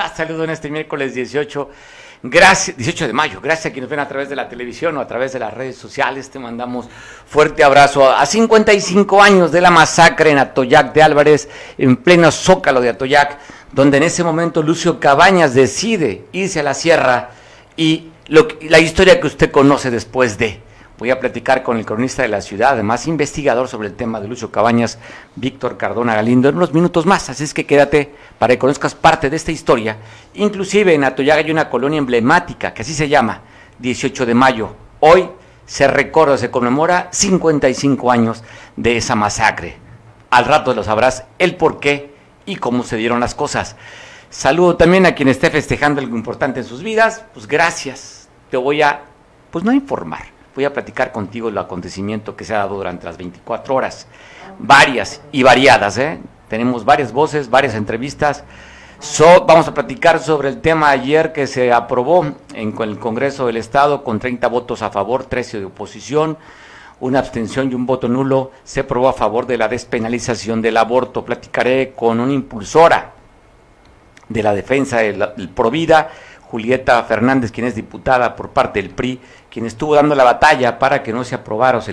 estás? Saludo en este miércoles 18. Gracias, 18 de mayo. Gracias a quienes ven a través de la televisión o a través de las redes sociales. Te mandamos fuerte abrazo a 55 años de la masacre en Atoyac de Álvarez, en pleno zócalo de Atoyac, donde en ese momento Lucio Cabañas decide irse a la sierra y la historia que usted conoce después de. Voy a platicar con el cronista de la ciudad, además investigador sobre el tema de Lucio Cabañas, Víctor Cardona Galindo, en unos minutos más. Así es que quédate para que conozcas parte de esta historia. Inclusive en Atoyac hay una colonia emblemática, que así se llama, 18 de mayo. Hoy se recuerda, se conmemora 55 años de esa masacre. Al rato lo sabrás el por qué y cómo se dieron las cosas. Saludo también a quien esté festejando algo importante en sus vidas. Pues gracias. Te voy a, pues no informar voy a platicar contigo el acontecimiento que se ha dado durante las 24 horas. Varias y variadas, ¿eh? Tenemos varias voces, varias entrevistas. vamos a platicar sobre el tema ayer que se aprobó en el Congreso del Estado con 30 votos a favor, 13 de oposición, una abstención y un voto nulo. Se aprobó a favor de la despenalización del aborto. Platicaré con una impulsora de la defensa del Provida, Julieta Fernández, quien es diputada por parte del PRI quien estuvo dando la batalla para que no se aprobara o se,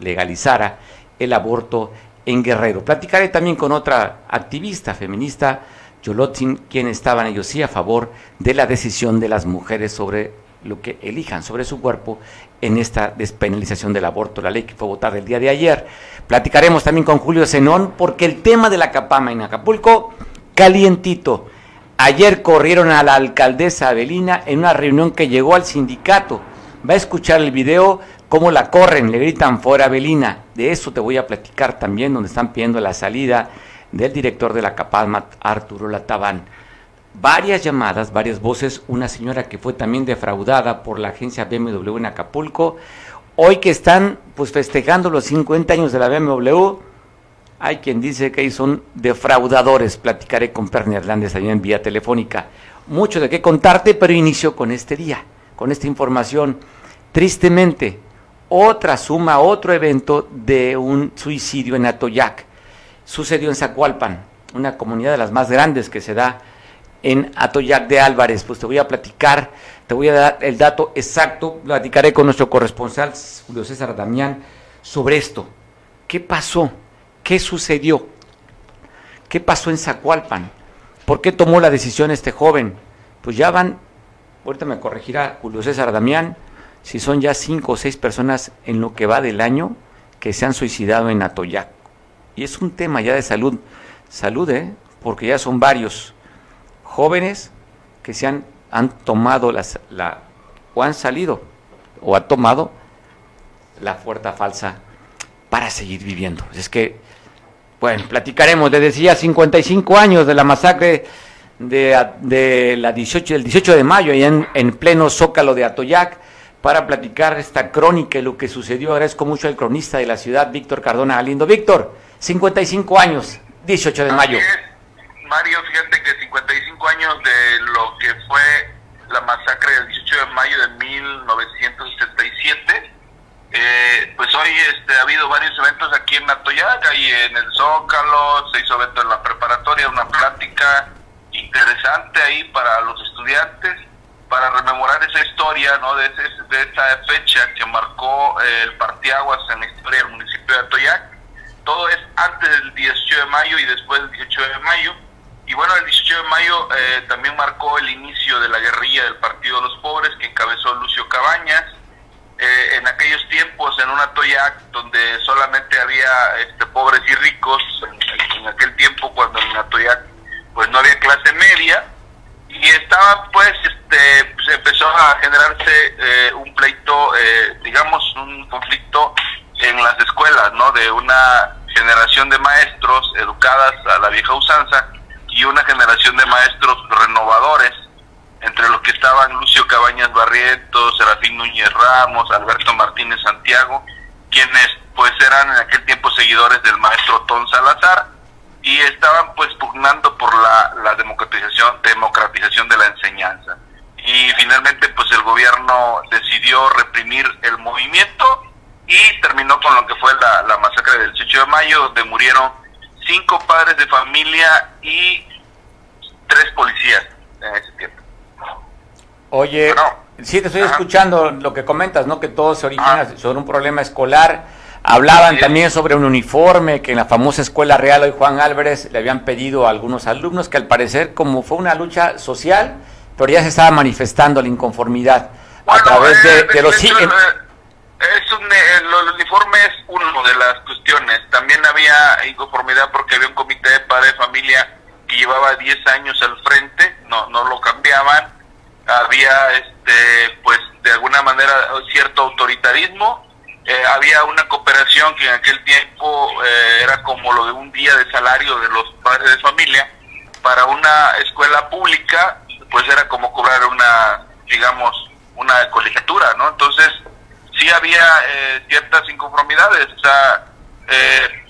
legalizara el aborto en Guerrero. Platicaré también con otra activista feminista, Yolotzin, quien estaban ellos sí a favor de la decisión de las mujeres sobre lo que elijan sobre su cuerpo en esta despenalización del aborto, la ley que fue votada el día de ayer. Platicaremos también con Julio Zenón, porque el tema de la capama en Acapulco, calientito. Ayer corrieron a la alcaldesa Avelina en una reunión que llegó al sindicato va a escuchar el video, cómo la corren, le gritan fuera Belina. De eso te voy a platicar también, donde están pidiendo la salida del director de la Capalma, Arturo Latabán. Varias llamadas, varias voces, una señora que fue también defraudada por la agencia BMW en Acapulco. Hoy que están pues festejando los 50 años de la BMW, hay quien dice que son defraudadores. Platicaré con Perni Hernández también en vía telefónica. Mucho de qué contarte, pero inicio con este día con esta información. Tristemente, otra suma, otro evento de un suicidio en Atoyac. Sucedió en Zacualpan, una comunidad de las más grandes que se da en Atoyac de Álvarez. Pues te voy a platicar, te voy a dar el dato exacto, platicaré con nuestro corresponsal Julio César Damián sobre esto. ¿Qué pasó? ¿Qué sucedió? ¿Qué pasó en Zacualpan? ¿Por qué tomó la decisión este joven? Pues ya van ahorita me corregirá Julio César Damián, si son ya cinco o seis personas en lo que va del año que se han suicidado en Atoyac. Y es un tema ya de salud, salud, ¿eh? porque ya son varios jóvenes que se han, han tomado las, la, o han salido o ha tomado la fuerza falsa para seguir viviendo. Es que, bueno, platicaremos, le decía 55 años de la masacre de, la 18, el 18 de mayo, allá en, en, pleno zócalo de Atoyac, para platicar esta crónica y lo que sucedió. Agradezco mucho al cronista de la ciudad, Víctor Cardona Galindo. Víctor, 55 años, 18 de mayo. Mario, fíjate que 55 años de lo que fue la masacre del 18 de mayo de 1977. Eh, pues hoy este, ha habido varios eventos aquí en Atoyac, ahí en el Zócalo, se hizo evento en la preparatoria, una plática, interesante ahí para los estudiantes, para rememorar esa historia, ¿no? De, de esa fecha que marcó eh, el partiaguas en la historia del municipio de Atoyac. Todo es antes del 18 de mayo y después del 18 de mayo. Y bueno, el 18 de mayo eh, también marcó el inicio de la guerrilla del Partido de los Pobres que encabezó Lucio Cabañas. Eh, en aquellos tiempos, en una Atoyac donde solamente había este, pobres y ricos, en, en aquel tiempo cuando en Atoyac pues no había clase media y estaba pues este pues empezó a generarse eh, un pleito eh, digamos un conflicto en las escuelas no de una generación de maestros educadas a la vieja usanza y una generación de maestros renovadores entre los que estaban Lucio Cabañas Barrientos, Serafín Núñez Ramos, Alberto Martínez Santiago, quienes pues eran en aquel tiempo seguidores del maestro Ton Salazar y estaban pues pugnando por la, la democratización, democratización de la enseñanza. Y finalmente pues el gobierno decidió reprimir el movimiento y terminó con lo que fue la, la masacre del 18 de mayo, donde murieron cinco padres de familia y tres policías. en ese tiempo. Oye, sí, te estoy escuchando lo que comentas, ¿no? Que todo se origina sobre un problema escolar. Hablaban también sobre un uniforme que en la famosa Escuela Real hoy Juan Álvarez le habían pedido a algunos alumnos que al parerer como fue una lucha social, pero ya se estaba manifestando la inconformidad a través de, eh, los... Es un, eh, el uniforme es una de las cuestiones. También había inconformidad porque había un comité de padres de familia que llevaba 10 años al frente, no, no lo cambiaban. Había, este, pues, de alguna manera cierto autoritarismo eh, había una cooperación que en aquel tiempo eh, era como lo de un día de salario de los padres de familia. Para una escuela pública, pues era como cobrar una, digamos, una colegiatura, ¿no? Entonces, sí había eh, ciertas inconformidades. O sea,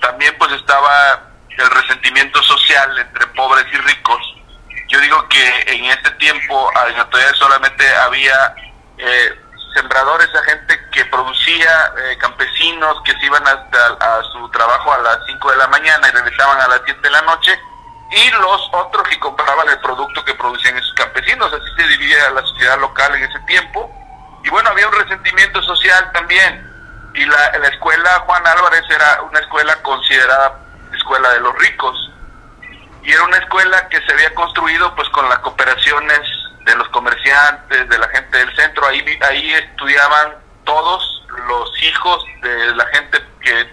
también pues estaba el resentimiento social entre pobres y ricos. Yo digo que en este tiempo, en solamente había sembradores, a gente que producía, eh, campesinos que se iban hasta a su trabajo a las 5 de la mañana y regresaban a las 7 de la noche, y los otros que compraban el producto que producían esos campesinos. Así se dividía la sociedad local en ese tiempo. Y bueno, había un resentimiento social también. Y la, la escuela Juan Álvarez era una escuela considerada escuela de los ricos. Y era una escuela que se había construido pues con las cooperaciones de los comerciantes, de la gente del centro, ahí, ahí estudiaban todos los hijos de la gente que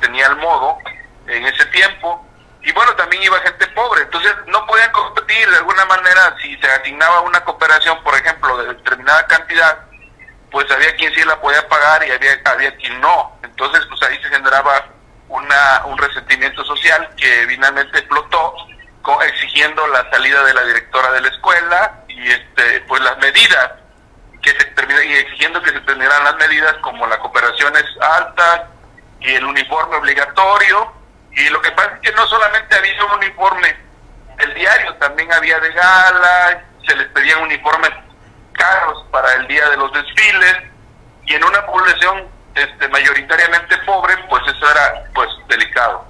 tenía el modo en ese tiempo, y bueno, también iba gente pobre, entonces no podían competir de alguna manera. Si se asignaba una cooperación, por ejemplo, de determinada cantidad, pues había quien sí la podía pagar y había, había quien no, entonces pues ahí se generaba una, un resentimiento social que finalmente explotó exigiendo la salida de la directora de la escuela y este pues las medidas que se y exigiendo que se terminaran las medidas como la cooperación es alta y el uniforme obligatorio y lo que pasa es que no solamente había un uniforme el diario también había de gala se les pedían uniformes caros para el día de los desfiles y en una población este mayoritariamente pobre pues eso era pues delicado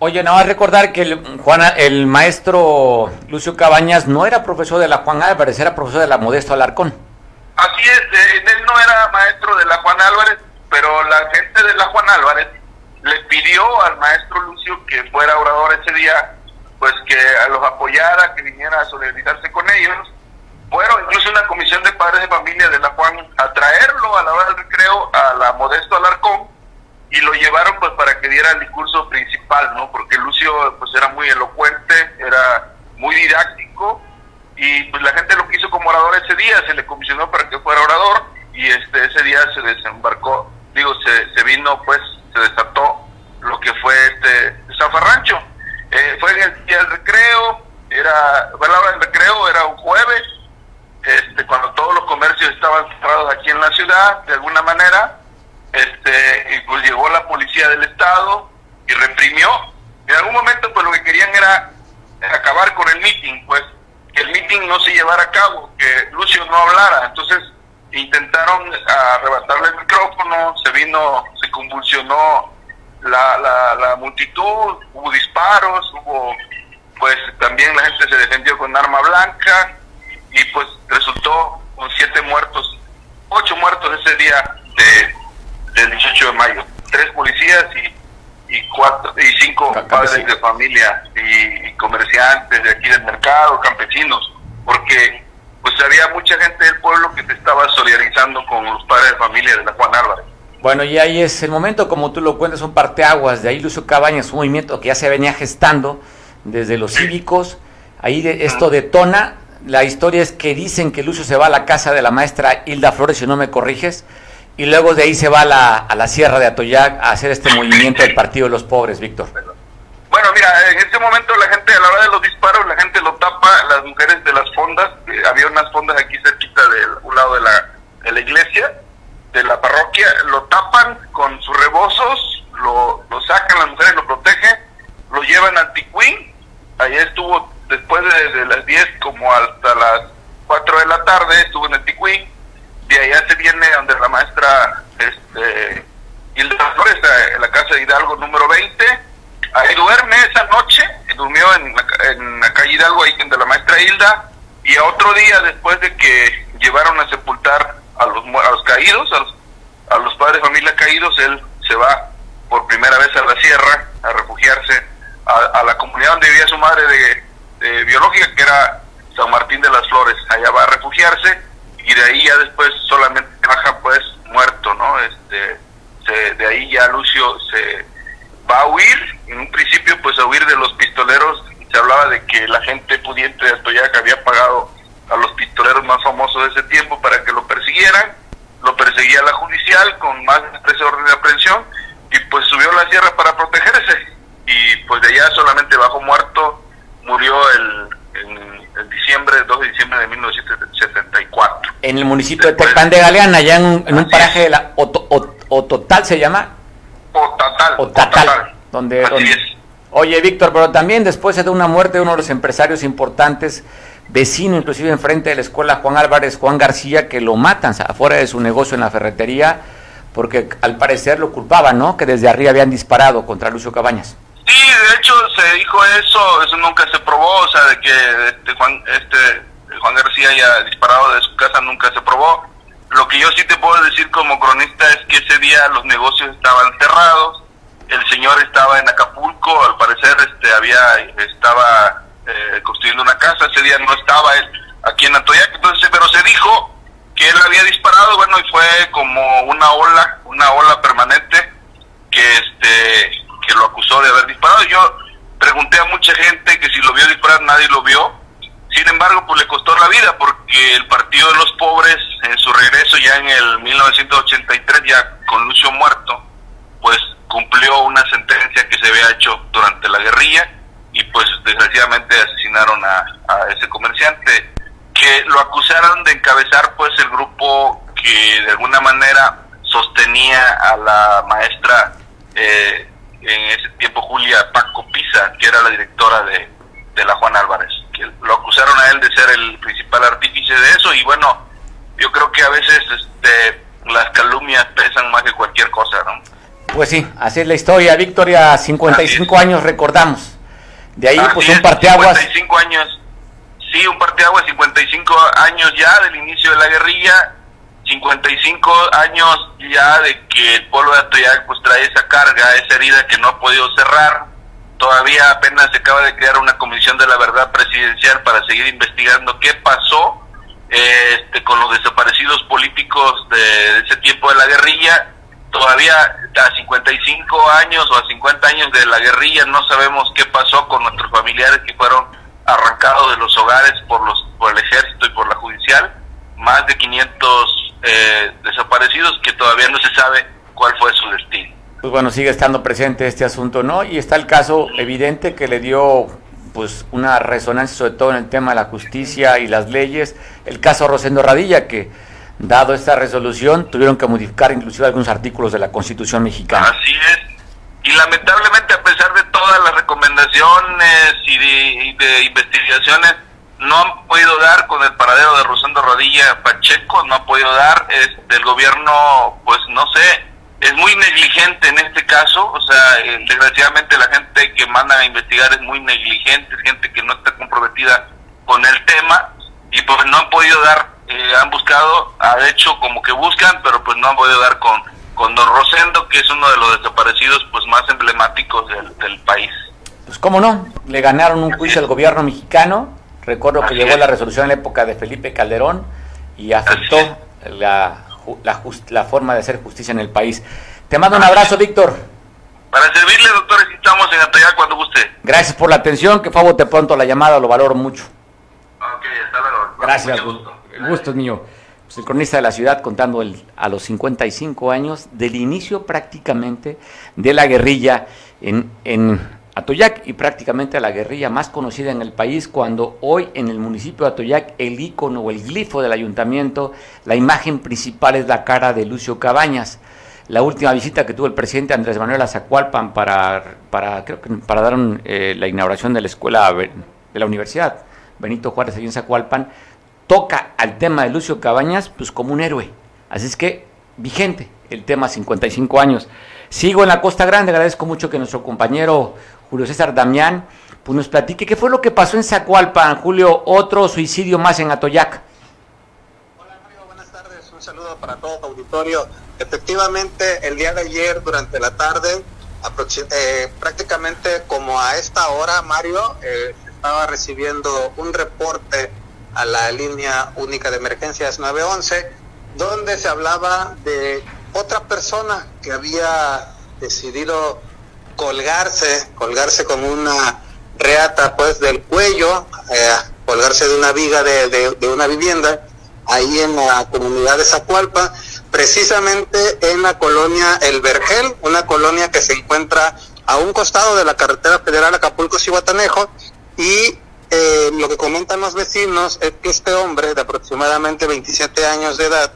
Oye, nada más recordar que el, Juana, el maestro Lucio Cabañas no era profesor de la Juan Álvarez, era profesor de la Modesto Alarcón. Así es, él no era maestro de la Juan Álvarez, pero la gente de la Juan Álvarez le pidió al maestro Lucio que fuera orador ese día, pues que los apoyara, que viniera a solidarizarse con ellos. Fueron incluso una comisión de padres de familia de la Juan a traerlo a la hora del recreo a la Modesto Alarcón y lo llevaron pues para que diera el discurso principal, ¿no? Porque Lucio pues era muy elocuente, era muy didáctico y pues la gente lo quiso como orador ese día, se le comisionó para que fuera orador y este ese día se desembarcó, digo, se, se vino pues, se desató lo que fue este zafarrancho. Eh, fue en el día del recreo, era, bueno, la hora recreo era un jueves, este, cuando todos los comercios estaban cerrados aquí en la ciudad, de alguna manera, este, y pues llegó la policía del estado y reprimió. En algún momento pues lo que querían era acabar con el meeting, pues que el meeting no se llevara a cabo, que Lucio no hablara. Entonces intentaron arrebatarle el micrófono, se vino, se convulsionó la, la, la multitud, hubo disparos, hubo pues también la gente se defendió con arma blanca y pues resultó con siete muertos, ocho muertos ese día de del 18 de mayo. Tres policías y, y, cuatro, y cinco padres de familia y, comerciantes de aquí del mercado, campesinos, porque pues había mucha gente del pueblo que se estaba solidarizando con los padres de familia de la Juan Álvarez. Bueno, y ahí es el momento, como tú lo cuentas, son parteaguas. De ahí Lucio Cabañas, un movimiento que ya se venía gestando desde los cívicos. Ahí de, esto detona. La historia es que dicen que Lucio se va a la casa de la maestra Hilda Flores, si no me corriges, y luego de ahí se va a la, a la Sierra de Atoyac a hacer este movimiento del Partido de los Pobres, Víctor. Bueno, mira, en este momento la gente, a la hora de los disparos, la gente lo tapa, las mujeres de las fondas, había unas fondas aquí cerquita de un lado de la, de la iglesia, de la parroquia, lo tapan con sus rebozos, lo, lo sacan, las mujeres lo protegen, lo llevan a Ticuín, ahí estuvo después de, las 10 como hasta las 4 de la tarde, estuvo en el Ticuín, de allá se viene donde la maestra este, Hilda Flores, en la casa de Hidalgo número 20. Ahí duerme esa noche, durmió en la, en la calle Hidalgo, ahí donde la maestra Hilda, Y a otro día, después de que llevaron a sepultar a los, a los caídos, a los, a los padres de familia caídos, él se va por primera vez a la sierra a refugiarse a, la comunidad donde vivía su madre de, biológica, que era San Martín de las Flores. Allá va a refugiarse y de ahí ya después solamente baja pues muerto, ¿no? Este, de ahí ya Lucio se va a huir, en un principio pues a huir de los pistoleros, se hablaba de que la gente pudiente de Atoyac había pagado a los pistoleros más famosos de ese tiempo para que lo persiguieran, lo perseguía la judicial con más de 13 órdenes de aprehensión y pues subió a la sierra para protegerse. Y pues de allá solamente bajó muerto, murió el, en, diciembre, 2 de diciembre de 1974. En el municipio de Tepán de Galeana, allá en, un paraje de la Ototal se llama. Otatal. Otatal. Donde, Oye, Víctor, pero también después de una muerte de uno de los empresarios importantes, vecino inclusive enfrente de la escuela Juan Álvarez, Juan García, que lo matan afuera de su negocio en la ferretería, porque al parecer lo culpaban, ¿no? Que desde arriba habían disparado contra Lucio Cabañas. Sí, de hecho se dijo eso, eso nunca se probó, o sea, de que este Juan, este Juan García haya disparado de su casa nunca se probó. Lo que yo sí te puedo decir como cronista es que ese día los negocios estaban cerrados, el señor estaba en Acapulco, al parecer este había estaba eh, construyendo una casa, ese día no estaba él aquí en Atoyac, entonces pero se dijo que él había disparado, bueno, y fue como una ola, una ola permanente que este que lo acusó de haber disparado. Yo pregunté a mucha gente que si lo vio disparar, nadie lo vio. Sin embargo, pues le costó la vida porque el Partido de los Pobres, en su regreso ya en el 1983, ya con Lucio muerto, pues cumplió una sentencia que se había hecho durante la guerrilla y pues desgraciadamente asesinaron a, a ese comerciante que lo acusaron de encabezar pues el grupo que de alguna manera sostenía a la maestra eh, en ese tiempo Julia Paco Pisa, que era la directora de, de la Juan Álvarez, que lo acusaron a él de ser el principal artífice de eso y bueno, yo creo que a veces este, las calumnias pesan más que cualquier cosa, ¿no? Pues sí, así es la historia, Victoria, 55 años recordamos. De ahí pues un parteaguas. 55 años, sí, un parteaguas, 55 años ya del inicio de la guerrilla 55 años ya de que el pueblo de Atoyac pues trae esa carga, esa herida que no ha podido cerrar. Todavía apenas se acaba de crear una comisión de la verdad presidencial para seguir investigando qué pasó este, con los desaparecidos políticos de ese tiempo de la guerrilla. Todavía a 55 años o a 50 años de la guerrilla no sabemos qué pasó con nuestros familiares que fueron arrancados de los hogares por, los, por el ejército y por la judicial. Más de 500 eh, desaparecidos que todavía no se sabe cuál fue su destino. Pues bueno, sigue estando presente este asunto, ¿no? Y está el caso evidente que le dio pues una resonancia sobre todo en el tema de la justicia y las leyes, el caso Rosendo Radilla que dado esta resolución tuvieron que modificar inclusive algunos artículos de la Constitución mexicana. Así es. Y lamentablemente a pesar de todas las recomendaciones y de, y de investigaciones no han podido dar con el paradero de Rosendo Rodilla Pacheco, no ha podido dar, este, el gobierno, pues no sé, es muy negligente en este caso, o sea, eh, desgraciadamente la gente que manda a investigar es muy negligente, es gente que no está comprometida con el tema y pues no han podido dar, eh, han buscado, ha hecho como que buscan, pero pues no han podido dar con, con don Rosendo, que es uno de los desaparecidos pues más emblemáticos del, del país. Pues cómo no, le ganaron un juicio al gobierno mexicano, Recuerdo que llegó la resolución en la época de Felipe Calderón y afectó la, la, forma de hacer justicia en el país. Te mando un abrazo, Víctor. Para servirle, doctor, estamos en Atoyac cuando guste. Gracias por la atención, que favor te pronto la llamada, lo valoro mucho. Ok, hasta luego. Gracias, gusto. el gusto es mío. Pues el cronista de la ciudad contando el, a los 55 años del inicio prácticamente de la guerrilla en, en Atoyac y prácticamente a la guerrilla más conocida en el país cuando hoy en el municipio de Atoyac el icono o el glifo del ayuntamiento, la imagen principal es la cara de Lucio Cabañas. La última visita que tuvo el presidente Andrés Manuel Azacualpan para, para, creo que para dar eh, la inauguración de la escuela de la universidad Benito Juárez allí en Zacualpan, toca al tema de Lucio Cabañas pues como un héroe. Así es que vigente el tema 55 años. Sigo en la Costa Grande, agradezco mucho que nuestro compañero Julio César Damián, pues nos platique qué fue lo que pasó en Zacualpan, Julio, otro suicidio más en Atoyac. Hola Mario, buenas tardes, un saludo para todo tu auditorio. Efectivamente, el día de ayer durante la tarde, eh, prácticamente como a esta hora, Mario, eh, estaba recibiendo un reporte a la línea única de emergencias 911, donde se hablaba de otra persona que había decidido colgarse, colgarse con una reata pues del cuello, eh, colgarse de una viga de, de, una vivienda, ahí en la comunidad de Zacualpa, precisamente en la colonia El Vergel, una colonia que se encuentra a un costado de la carretera federal Acapulco-Cihuatanejo, y eh, lo que comentan los vecinos es que este hombre de aproximadamente 27 años de edad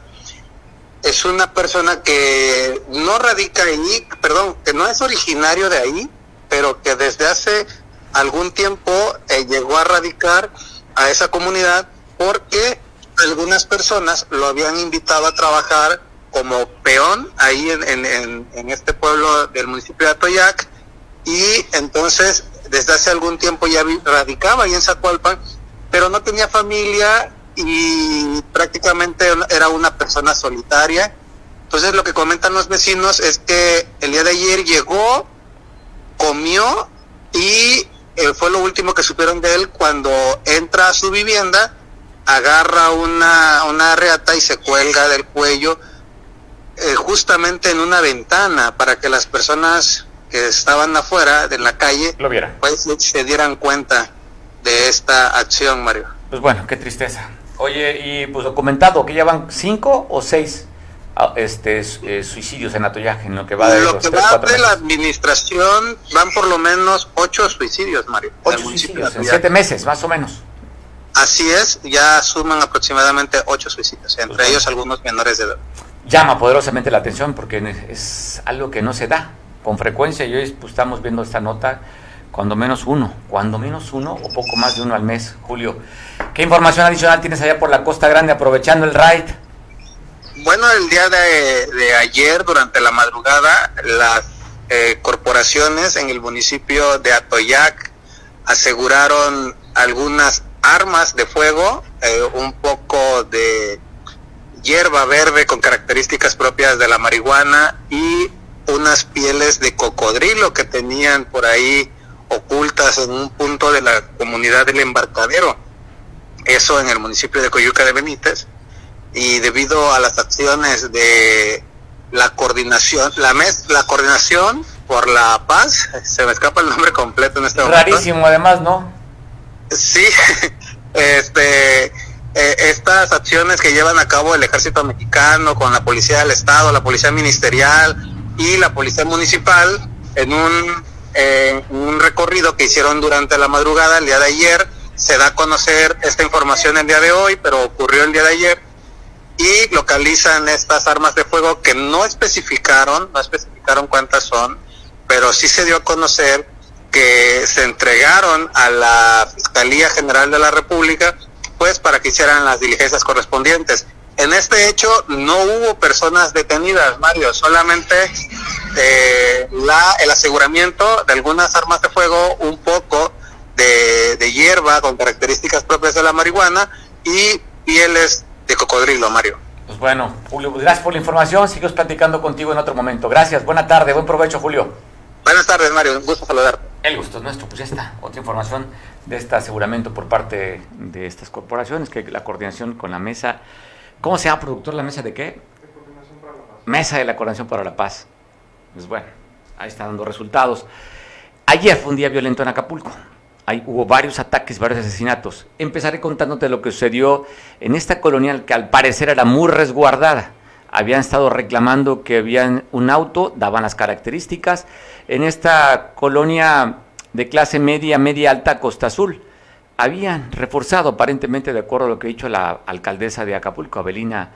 es una persona que no radica ahí, perdón, que no es originario de ahí, pero que desde hace algún tiempo eh, llegó a radicar a esa comunidad porque algunas personas lo habían invitado a trabajar como peón ahí en, en, en este pueblo del municipio de Atoyac y entonces desde hace algún tiempo ya radicaba ahí en Zacualpan, pero no tenía familia y prácticamente era una persona solitaria. Entonces lo que comentan los vecinos es que el día de ayer llegó, comió y eh, fue lo último que supieron de él cuando entra a su vivienda, agarra una, una reata y se cuelga del cuello eh, justamente en una ventana para que las personas que estaban afuera de la calle lo vieran. Pues se dieran cuenta de esta acción, Mario. Pues bueno, qué tristeza. Oye, y pues documentado que llevan cinco o seis ah, este eh, suicidios en Atoyaje, en lo que va de lo que va de la administración van por lo menos ocho suicidios, Mario. Ocho suicidios en siete meses, más o menos. Así es, ya suman aproximadamente ocho suicidios, entre pues ellos algunos menores de edad. Llama poderosamente la atención porque es algo que no se da con frecuencia. Y hoy pues, estamos viendo esta nota cuando menos uno, cuando menos uno o poco más de uno al mes, Julio. ¿Qué información adicional tienes allá por la Costa Grande aprovechando el raid? Bueno, el día de, ayer, durante la madrugada, las eh, corporaciones en el municipio de Atoyac aseguraron algunas armas de fuego, eh, un poco de hierba verde con características propias de la marihuana y unas pieles de cocodrilo que tenían por ahí ocultas en un punto de la comunidad del embarcadero, eso en el municipio de Coyuca de Benítez, y debido a las acciones de la coordinación, la mes, la coordinación por la paz, se me escapa el nombre completo en este momento. Rarísimo además, ¿no? Sí, este, eh, estas acciones que llevan a cabo el ejército mexicano con la policía del estado, la policía ministerial y la policía municipal en un en un recorrido que hicieron durante la madrugada el día de ayer. Se da a conocer esta información el día de hoy, pero ocurrió el día de ayer. Y localizan estas armas de fuego que no especificaron, no especificaron cuántas son, pero sí se dio a conocer que se entregaron a la Fiscalía General de la República, pues para que hicieran las diligencias correspondientes. En este hecho no hubo personas detenidas, Mario, solamente eh, la, el aseguramiento de algunas armas de fuego, un poco de, de, hierba con características propias de la marihuana y pieles de cocodrilo, Mario. Pues bueno, Julio, gracias por la información. Sigo platicando contigo en otro momento. Gracias, buena tarde, buen provecho, Julio. Buenas tardes, Mario, un gusto saludarte. El gusto es nuestro, pues ya está. Otra información de este aseguramiento por parte de estas corporaciones, que la coordinación con la mesa ¿Cómo se llama, productor, la mesa de qué? Mesa de la Coordinación para la Paz. Pues bueno, ahí está dando resultados. Ayer fue un día violento en Acapulco. Ahí hubo varios ataques, varios asesinatos. Empezaré contándote lo que sucedió en esta colonial que al parecer era muy resguardada. Habían estado reclamando que habían un auto, daban las características. En esta colonia de clase media, media alta, Costa Azul habían reforzado aparentemente, de acuerdo a lo que ha dicho la alcaldesa de Acapulco, Abelina,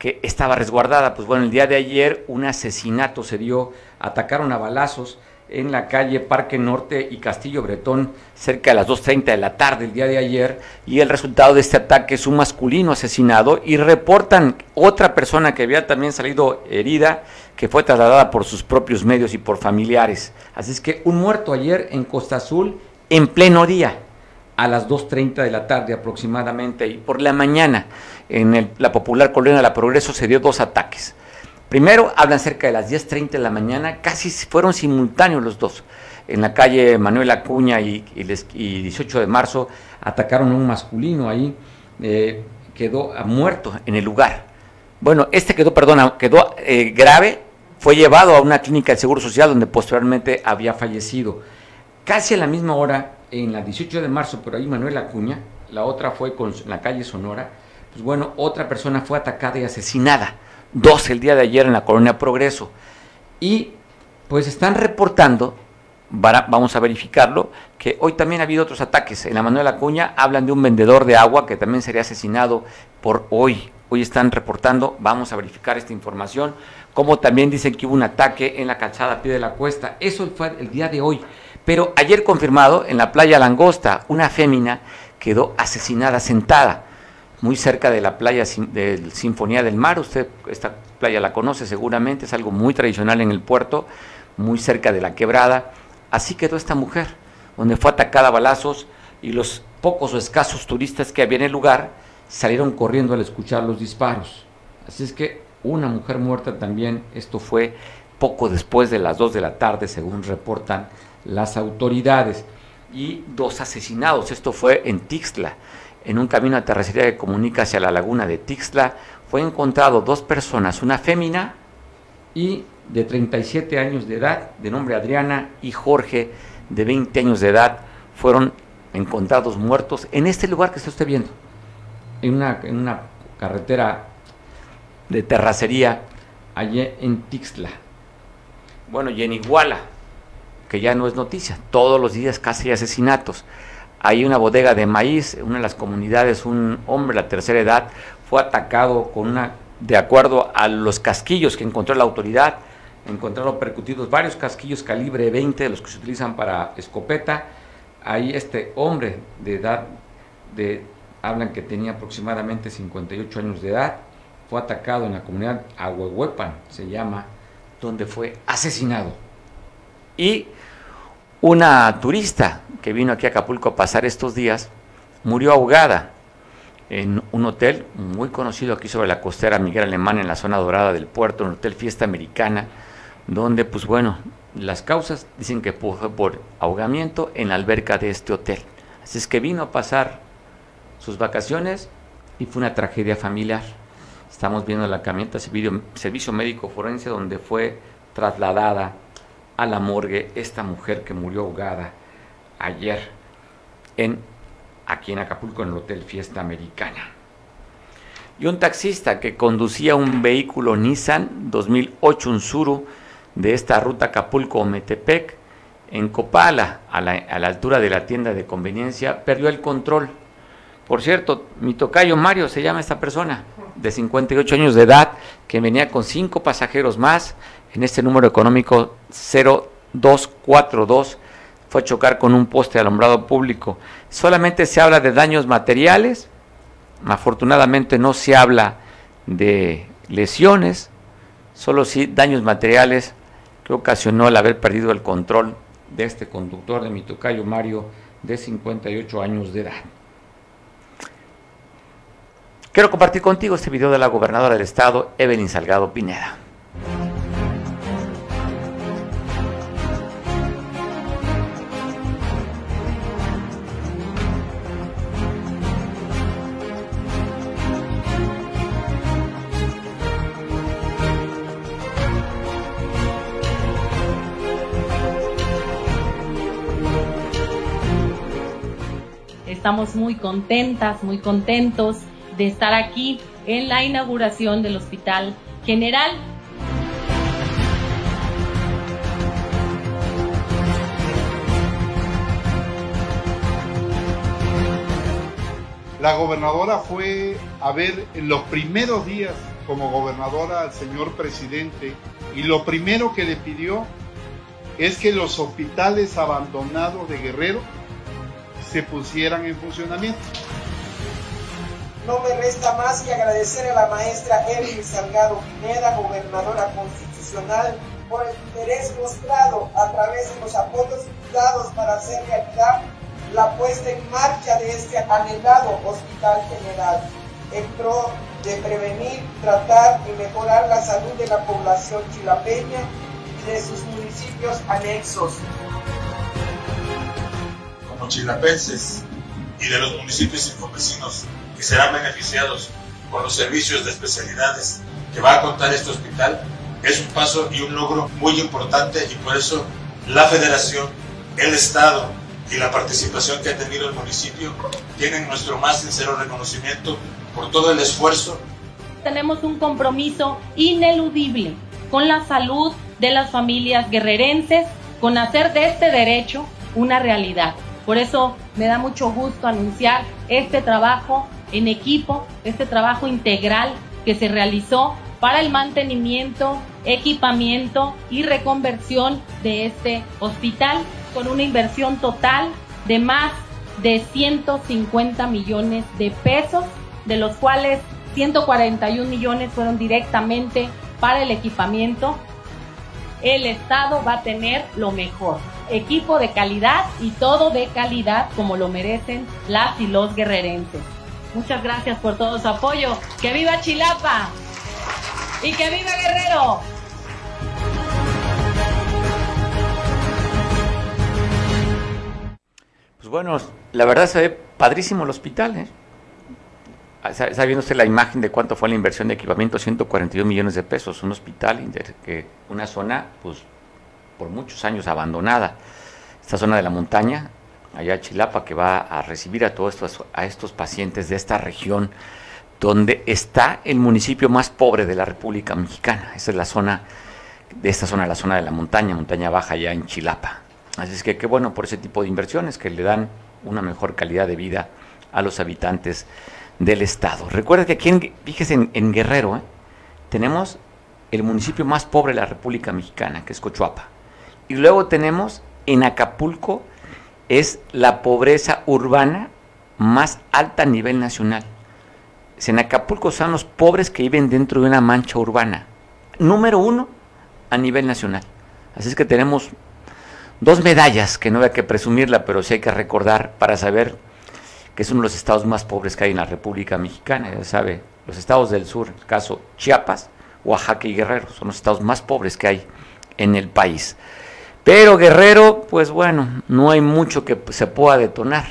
que estaba resguardada. Pues bueno, el día de ayer un asesinato se dio, atacaron a balazos en la calle Parque Norte y Castillo Bretón cerca de las 2.30 de la tarde el día de ayer y el resultado de este ataque es un masculino asesinado y reportan otra persona que había también salido herida que fue trasladada por sus propios medios y por familiares. Así es que un muerto ayer en Costa Azul en pleno día a las 2.30 de la tarde aproximadamente y por la mañana en la popular colonia de la Progreso se dio dos ataques Primero hablan cerca de las 10.30 de la mañana, casi fueron simultáneos los dos. En la calle Manuel Acuña y, 18 de marzo atacaron a un masculino ahí, eh, quedó muerto en el lugar. Bueno, este quedó, perdona, quedó eh, grave, fue llevado a una clínica del Seguro Social donde posteriormente había fallecido. Casi a la misma hora, en la 18 de marzo, por ahí Manuel Acuña, la otra fue con, la calle Sonora, pues bueno, otra persona fue atacada y asesinada dos el día de ayer en la colonia Progreso. Y pues están reportando, vamos a verificarlo, que hoy también ha habido otros ataques. En la Manuel Acuña hablan de un vendedor de agua que también sería asesinado por hoy. Hoy están reportando, vamos a verificar esta información, como también dicen que hubo un ataque en la calzada pie de la cuesta. Eso fue el día de hoy. Pero ayer confirmado, en la playa Langosta, una fémina quedó asesinada sentada muy cerca de la playa del Sinfonía del Mar. Usted esta playa la conoce seguramente, es algo muy tradicional en el puerto, muy cerca de la quebrada. Así quedó esta mujer, donde fue atacada a balazos y los pocos o escasos turistas que había en el lugar salieron corriendo al escuchar los disparos. Así es que una mujer muerta también, esto fue poco después de las 2 de la tarde, según reportan las autoridades. Y dos asesinados, esto fue en Tixla en un camino de terracería que comunica hacia la laguna de Tixla, fue encontrado dos personas, una fémina y de 37 años de edad, de nombre Adriana, y Jorge, de 20 años de edad, fueron encontrados muertos en este lugar que está usted viendo, en una, en una carretera de terracería allí en Tixla. Bueno, y en Iguala, que ya no es noticia, todos los días casi asesinatos hay una bodega de maíz, una de las comunidades, un hombre de la tercera edad fue atacado con una, de acuerdo a los casquillos que encontró la autoridad, encontraron percutidos varios casquillos calibre 20, los que se utilizan para escopeta. Ahí este hombre de edad, de, hablan que tenía aproximadamente 58 años de edad, fue atacado en la comunidad Ahuehuepan, se llama, donde fue asesinado. Y una turista que vino aquí a Acapulco a pasar estos días murió ahogada en un hotel muy conocido aquí sobre la costera Miguel Alemán en la zona dorada del puerto, un hotel Fiesta Americana, donde pues bueno, las causas dicen que fue por ahogamiento en la alberca de este hotel. Así es que vino a pasar sus vacaciones y fue una tragedia familiar. Estamos viendo la camioneta servicio médico forense donde fue trasladada a la morgue esta mujer que murió ahogada ayer en, aquí en Acapulco en el Hotel Fiesta Americana. Y un taxista que conducía un vehículo Nissan 2008 un Suru de esta ruta Acapulco-Metepec en Copala, a la, a la altura de la tienda de conveniencia, perdió el control. Por cierto, mi tocayo Mario se llama esta persona, de 58 años de edad, que venía con cinco pasajeros más, en este número económico 0242 fue a chocar con un poste de alumbrado público. Solamente se habla de daños materiales, afortunadamente no se habla de lesiones, solo sí daños materiales que ocasionó el haber perdido el control de este conductor de mi tocayo Mario de 58 años de edad. Quiero compartir contigo este video de la gobernadora del estado, Evelyn Salgado Pineda. Estamos muy contentas, muy contentos de estar aquí en la inauguración del Hospital General. La gobernadora fue a ver en los primeros días como gobernadora al señor presidente y lo primero que le pidió es que los hospitales abandonados de Guerrero se pusieran en funcionamiento. No me resta más que agradecer a la maestra Evelyn Salgado Pineda, gobernadora constitucional, por el interés mostrado a través de los apoyos dados para hacer realidad la puesta en marcha de este anhelado Hospital General en pro de prevenir, tratar y mejorar la salud de la población chilapeña y de sus municipios anexos. Como chilapenses y de los municipios circunvecinos que serán beneficiados con los servicios de especialidades que va a contar este hospital, es un paso y un logro muy importante y por eso la federación, el Estado y la participación que ha tenido el municipio tienen nuestro más sincero reconocimiento por todo el esfuerzo. Tenemos un compromiso ineludible con la salud de las familias guerrerenses, con hacer de este derecho una realidad. Por eso me da mucho gusto anunciar este trabajo en equipo, este trabajo integral que se realizó para el mantenimiento, equipamiento y reconversión de este hospital con una inversión total de más de 150 millones de pesos, de los cuales 141 millones fueron directamente para el equipamiento. El Estado va a tener lo mejor, equipo de calidad y todo de calidad como lo merecen las y los guerrerenses. Muchas gracias por todo su apoyo. ¡Que viva Chilapa! ¡Y que viva Guerrero! Pues bueno, la verdad se ve padrísimo el hospital, ¿eh? Está viendo usted la imagen de cuánto fue la inversión de equipamiento, 142 millones de pesos, un hospital, que una zona, pues, por muchos años abandonada. Esta zona de la montaña, allá Chilapa, que va a recibir a todos estos, a estos pacientes de esta región, donde está el municipio más pobre de la República Mexicana. Esa es la zona, de esta zona, la zona de la montaña, montaña baja allá en Chilapa. Así es que qué bueno por ese tipo de inversiones que le dan una mejor calidad de vida a los habitantes del estado. Recuerda que aquí, en, fíjese, en, Guerrero, ¿eh? tenemos el municipio más pobre de la República Mexicana, que es Cochuapa. Y luego tenemos en Acapulco, es la pobreza urbana más alta a nivel nacional. En Acapulco son los pobres que viven dentro de una mancha urbana. Número uno a nivel nacional. Así es que tenemos dos medallas que no hay que presumirla, pero sí hay que recordar para saber que es uno de los estados más pobres que hay en la República Mexicana. Ya sabe, los estados del sur, el caso Chiapas, Oaxaca y Guerrero, son los estados más pobres que hay en el país. Pero Guerrero, pues bueno, no hay mucho que se pueda detonar.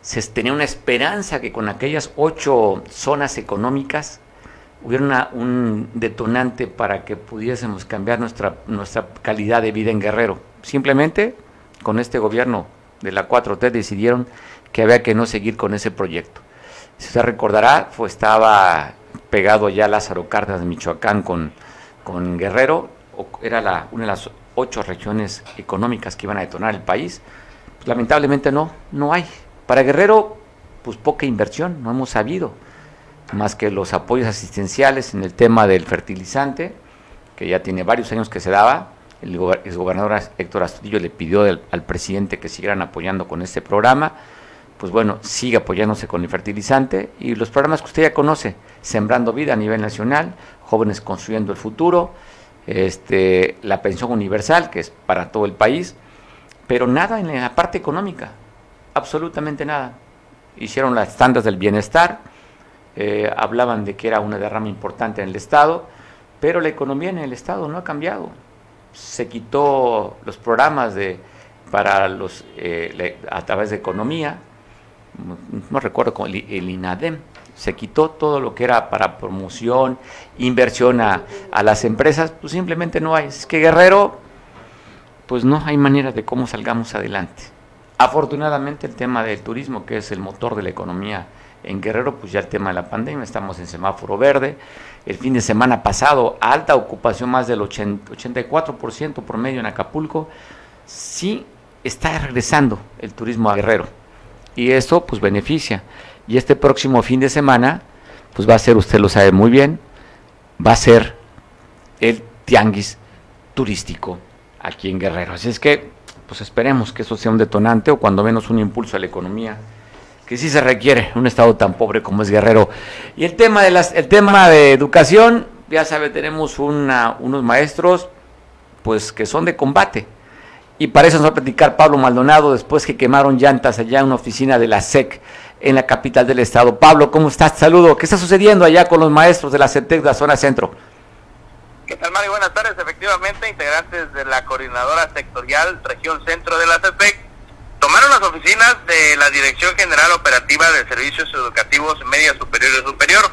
Se tenía una esperanza que con aquellas ocho zonas económicas hubiera un detonante para que pudiésemos cambiar nuestra, nuestra calidad de vida en Guerrero. Simplemente con este gobierno de la 4T decidieron que había que no seguir con ese proyecto. Si usted recordará, fue, estaba pegado ya Lázaro Cárdenas de Michoacán con, con Guerrero, era la, una de las ocho regiones económicas que iban a detonar el país. Pues, lamentablemente no, no hay. Para Guerrero, pues poca inversión, no hemos sabido, más que los apoyos asistenciales en el tema del fertilizante, que ya tiene varios años que se daba. El gobernador Héctor Astudillo le pidió al presidente que siguieran apoyando con este programa. Pues bueno, sigue apoyándose con el fertilizante y los programas que usted ya conoce, Sembrando Vida a nivel nacional, Jóvenes Construyendo el Futuro, este, la pensión universal, que es para todo el país, pero nada en la parte económica, absolutamente nada. Hicieron las tandas del bienestar, eh, hablaban de que era una derrama importante en el Estado, pero la economía en el Estado no ha cambiado. Se quitó los programas de, para los, eh, a través de economía, no recuerdo, el INADEM, se quitó todo lo que era para promoción, inversión a, las empresas, pues simplemente no hay. Es que Guerrero, pues no hay manera de cómo salgamos adelante. Afortunadamente el tema del turismo, que es el motor de la economía en Guerrero, pues ya el tema de la pandemia, estamos en semáforo verde. El fin de semana pasado, alta ocupación, más del 84% promedio en Acapulco. Sí está regresando el turismo a Guerrero. Y eso pues beneficia. Y este próximo fin de semana, pues va a ser, usted lo sabe muy bien, va a ser el tianguis turístico aquí en Guerrero. Así es que, pues esperemos que eso sea un detonante o cuando menos un impulso a la economía que sí se requiere en un estado tan pobre como es Guerrero. Y el tema de las, el tema de educación, ya sabe, tenemos una, unos maestros, pues que son de combate. Y para eso nos va a platicar Pablo Maldonado después que quemaron llantas allá en una oficina de la SEC en la capital del estado. Pablo, ¿cómo estás? Saludo. ¿Qué está sucediendo allá con los maestros de la CETEC de la zona centro? ¿Qué tal, Mario? Buenas tardes. Efectivamente, integrantes de la coordinadora sectorial región centro de la CETEC tomaron las oficinas de la Dirección General Operativa de Servicios Educativos Media Superior y Superior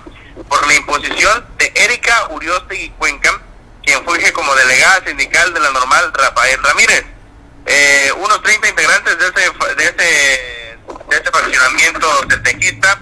por la imposición de Erika y Cuenca, quien funge como delegada sindical de la normal Rafael Ramírez. Eh, unos 30 integrantes de ese, de ese, de ese fraccionamiento tequista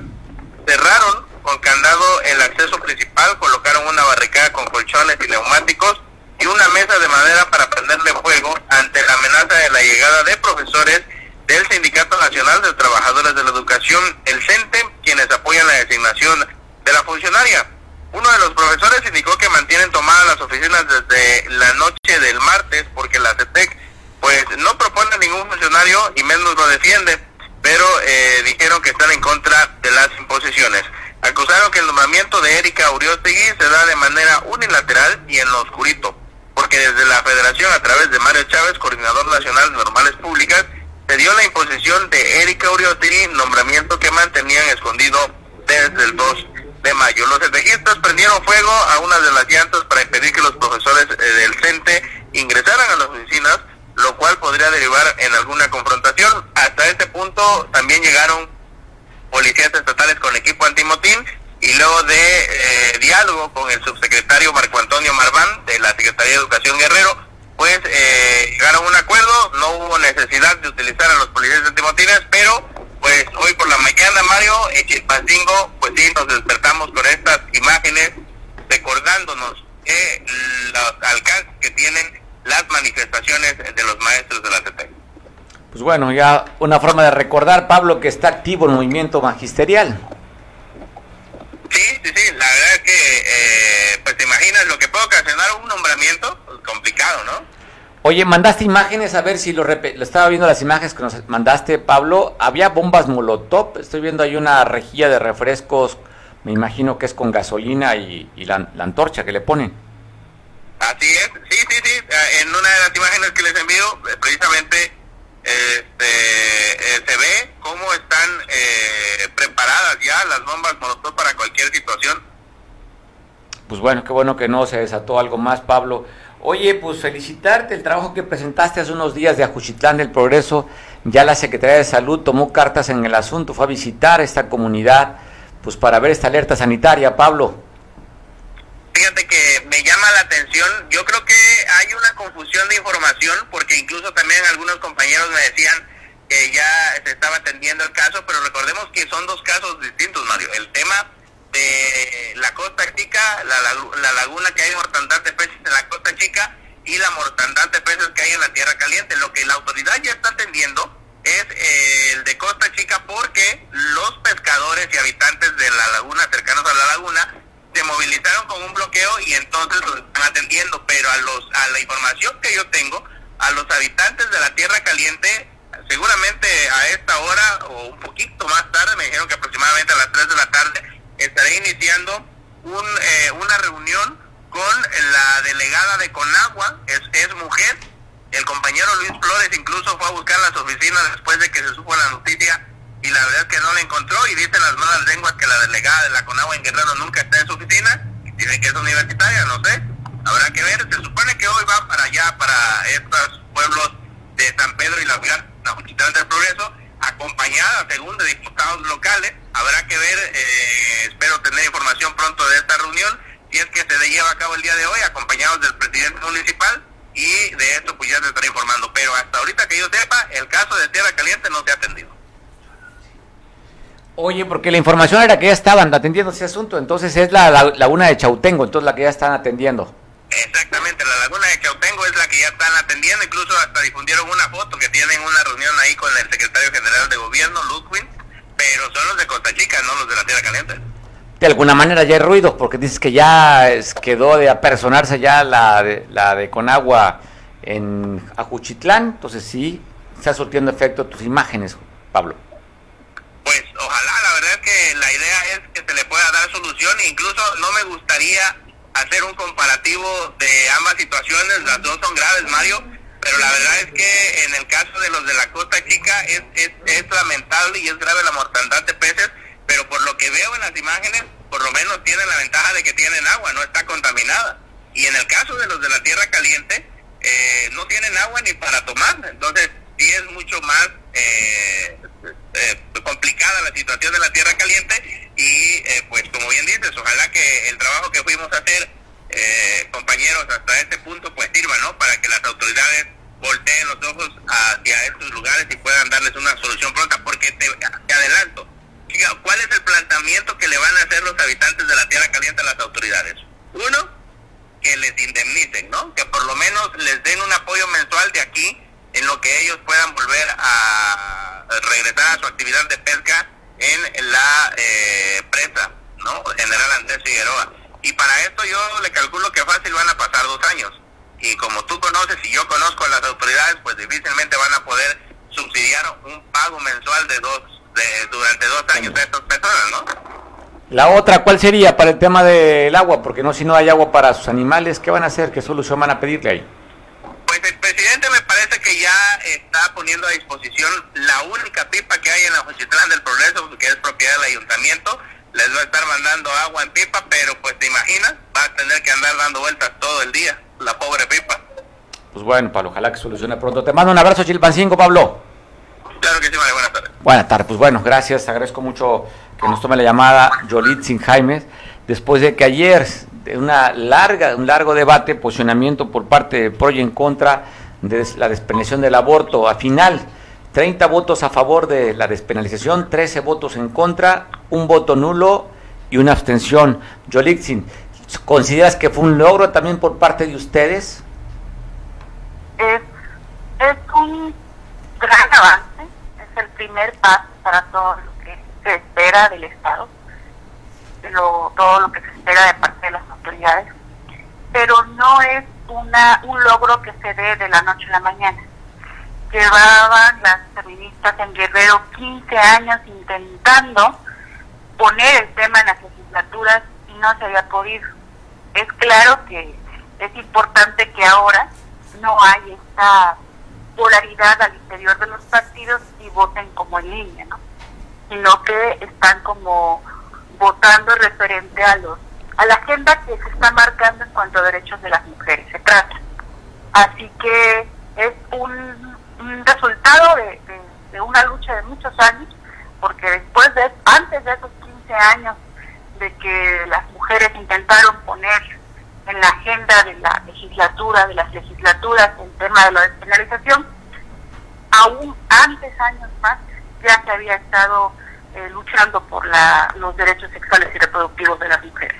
cerraron con candado el acceso principal, colocaron una barricada con colchones y neumáticos y una mesa de madera para prenderle fuego ante la amenaza de la llegada de profesores del Sindicato Nacional de Trabajadores de la Educación, el CENTE, quienes apoyan la designación de la funcionaria. Uno de los profesores indicó que mantienen tomadas las oficinas desde la noche del martes porque la CETEC pues no propone ningún funcionario y menos lo defiende, pero eh, dijeron que están en contra de las imposiciones. Acusaron que el nombramiento de Erika Uriostegui se da de manera unilateral y en lo oscurito, porque desde la federación a través de Mario Chávez, coordinador nacional de normales públicas, se dio la imposición de Erika Uriostegui, nombramiento que mantenían escondido desde el 2 de mayo. Los espejistas prendieron fuego a una de las llantas para impedir que los profesores eh, del CENTE ingresaran a las oficinas, lo cual podría derivar en alguna confrontación. Hasta este punto también llegaron policías estatales con equipo antimotín y luego de eh, diálogo con el subsecretario Marco Antonio Marván de la Secretaría de Educación Guerrero, pues eh, llegaron a un acuerdo, no hubo necesidad de utilizar a los policías antimotines, pero pues hoy por la mañana, Mario, en pues sí, nos despertamos con estas imágenes, recordándonos que los alcances que tienen las manifestaciones de los maestros de la CT. Pues bueno, ya una forma de recordar, Pablo, que está activo el movimiento magisterial. Sí, sí, sí, la verdad es que, eh, pues te imaginas lo que puede ocasionar un nombramiento, pues, complicado, ¿no? Oye, mandaste imágenes, a ver si lo, lo estaba viendo las imágenes que nos mandaste, Pablo. Había bombas Molotov, estoy viendo ahí una rejilla de refrescos, me imagino que es con gasolina y, la, antorcha que le ponen. Así es, sí, sí, sí. Eh, en una de las imágenes que les envío, eh, precisamente este, eh, se ve cómo están eh, preparadas ya las bombas Molotov para cualquier situación. Pues bueno, qué bueno que no se desató algo más, Pablo. Oye, pues felicitarte el trabajo que presentaste hace unos días de Ajuchitlán del Progreso. Ya la Secretaría de Salud tomó cartas en el asunto, fue a visitar esta comunidad, pues para ver esta alerta sanitaria, Pablo. Fíjate que me llama la atención, yo creo que hay una confusión de información porque incluso también algunos compañeros me decían que ya se estaba atendiendo el caso, pero recordemos que son dos casos distintos, Mario. El tema de la Costa Chica, la, laguna que hay mortandad de peces en la Costa Chica y la mortandad de peces que hay en la Tierra Caliente. Lo que la autoridad ya está atendiendo es eh, el de Costa Chica porque los pescadores y habitantes de la laguna, cercanos a la laguna, bloqueo y entonces los están atendiendo, pero a los a la información que yo tengo, a los habitantes de la Tierra Caliente, seguramente a esta hora o un poquito más tarde, me dijeron que aproximadamente a las 3 de la tarde, estaré iniciando un, eh, una reunión con la delegada de Conagua, es, es mujer, el compañero Luis Flores incluso fue a buscar las oficinas después de que se supo la noticia y la verdad es que no la encontró y dicen las malas lenguas que la delegada de la CONAGUA en Guerrero nunca está en su oficina dicen que es universitaria, no sé, habrá que ver, se supone que hoy va para allá, para estos pueblos de San Pedro y la ciudad del Progreso, acompañada según de diputados locales, habrá que ver, eh, espero tener información pronto de esta reunión, si es que se lleva a cabo el día de hoy, acompañados del presidente municipal, y de esto pues ya se estará informando, pero hasta ahorita que yo sepa, el caso de Tierra Caliente no se ha atendido. Oye, porque la información era que ya estaban atendiendo ese asunto, entonces es la, laguna de Chautengo, entonces la que ya están atendiendo. Exactamente, la laguna de Chautengo es la que ya están atendiendo, incluso hasta difundieron una foto que tienen una reunión ahí con el secretario general de gobierno, Ludwig, pero son los de Costa Chica, no los de la Tierra Caliente. De alguna manera ya hay ruido, porque dices que ya quedó de apersonarse ya la de, la de Conagua en Ajuchitlán. Entonces sí, está surtiendo efecto tus imágenes, Pablo. Pues ojalá, la verdad es que la idea es que se le pueda dar solución incluso no me gustaría hacer un comparativo de ambas situaciones, las dos son graves, Mario, pero la verdad es que en el caso de los de la Costa Chica es, es, es lamentable y es grave la mortandad de peces, pero por lo que veo en las imágenes, por lo menos tienen la ventaja de que tienen agua, no está contaminada. Y en el caso de los de la Tierra Caliente, eh, no tienen agua ni para tomar, entonces sí es mucho más eh, la situación de la Tierra Caliente y pues como bien dices, ojalá que el trabajo que fuimos a hacer, compañeros, hasta este punto pues sirva, ¿no? Para que las autoridades volteen los ojos hacia estos lugares y puedan darles una solución pronta, porque te, te adelanto, ¿cuál es el planteamiento que le van a hacer los habitantes de la Tierra Caliente a las autoridades? Uno, que les indemnicen, ¿no? Que por lo menos les den un apoyo mensual de aquí en lo que ellos puedan volver a regresar a su actividad de pesca en la eh, presa, ¿no? General Andrés Figueroa. Y para esto yo le calculo que fácil van a pasar dos años. Y como tú conoces y yo conozco a las autoridades, pues difícilmente van a poder subsidiar un pago mensual de dos, de, durante dos años a estas personas, ¿no? La otra, ¿cuál sería para el tema del agua? Porque no, si no hay agua para sus animales, ¿qué van a hacer? ¿Qué solución van a pedirle ahí? Pues el presidente me parece que ya está poniendo a disposición la única pipa que hay en la Juchitlán del Progreso, que es propiedad del ayuntamiento. Les va a estar mandando agua en pipa, pero pues te imaginas, va a tener que andar dando vueltas todo el día, la pobre pipa. Pues bueno, Pablo, ojalá que solucione pronto. Te mando un abrazo, Chilpancingo, Pablo. Claro que sí, vale, buenas tardes. Buenas tardes, pues bueno, gracias, agradezco mucho que nos tome la llamada Yolitzin Jaime, después de que ayer, de una larga, un largo debate, posicionamiento por parte de Pro y en contra de la despenalización del aborto, a final, 30 votos a favor de la despenalización, 13 votos en contra, un voto nulo y una abstención. Yolitzin, ¿consideras que fue un logro también por parte de ustedes? Es, es un gran avance, es el primer paso para todos se espera del Estado, lo, todo lo que se espera de parte de las autoridades, pero no es una un logro que se dé de la noche a la mañana. Llevaban las feministas en Guerrero 15 años intentando poner el tema en las legislaturas y no se había podido. Es claro que es importante que ahora no hay esta polaridad al interior de los partidos y voten como en línea, ¿no? sino que están como votando referente a los a la agenda que se está marcando en cuanto a derechos de las mujeres se trata. Así que es un, resultado de, de, una lucha de muchos años, porque después de, antes de esos 15 años de que las mujeres intentaron poner en la agenda de la legislatura, de las legislaturas, el tema de la despenalización, aún antes, años más, ya se había estado eh, luchando por la, los derechos sexuales y reproductivos de las mujeres.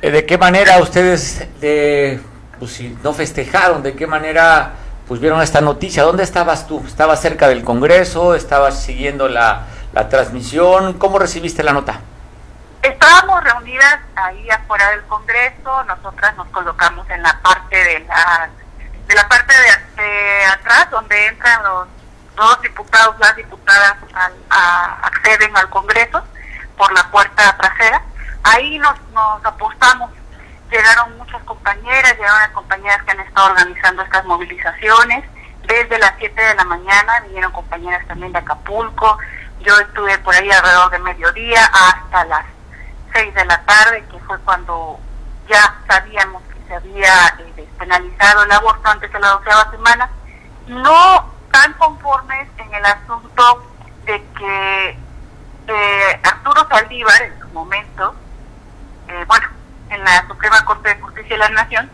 Eh, ¿De qué manera ustedes, de, pues, si no festejaron, de qué manera pues vieron esta noticia? ¿Dónde estabas tú? ¿Estabas cerca del Congreso? ¿Estabas siguiendo la, la transmisión? ¿Cómo recibiste la nota? Estábamos reunidas ahí afuera del Congreso, nosotras nos colocamos en la parte de la de la parte de atrás donde entran los dos diputados, las diputadas acceden al Congreso por la puerta trasera. Ahí nos, nos apostamos. Llegaron muchas compañeras, llegaron compañeras que han estado organizando estas movilizaciones. Desde las 7 de la mañana vinieron compañeras también de Acapulco. Yo estuve por ahí alrededor de mediodía hasta las 6 de la tarde, que fue cuando ya sabíamos que se había eh, despenalizado el aborto antes de la doceava semana. No están conformes en el asunto de que eh, Arturo Saldívar en su momento, eh, bueno, en la Suprema Corte de Justicia de la Nación,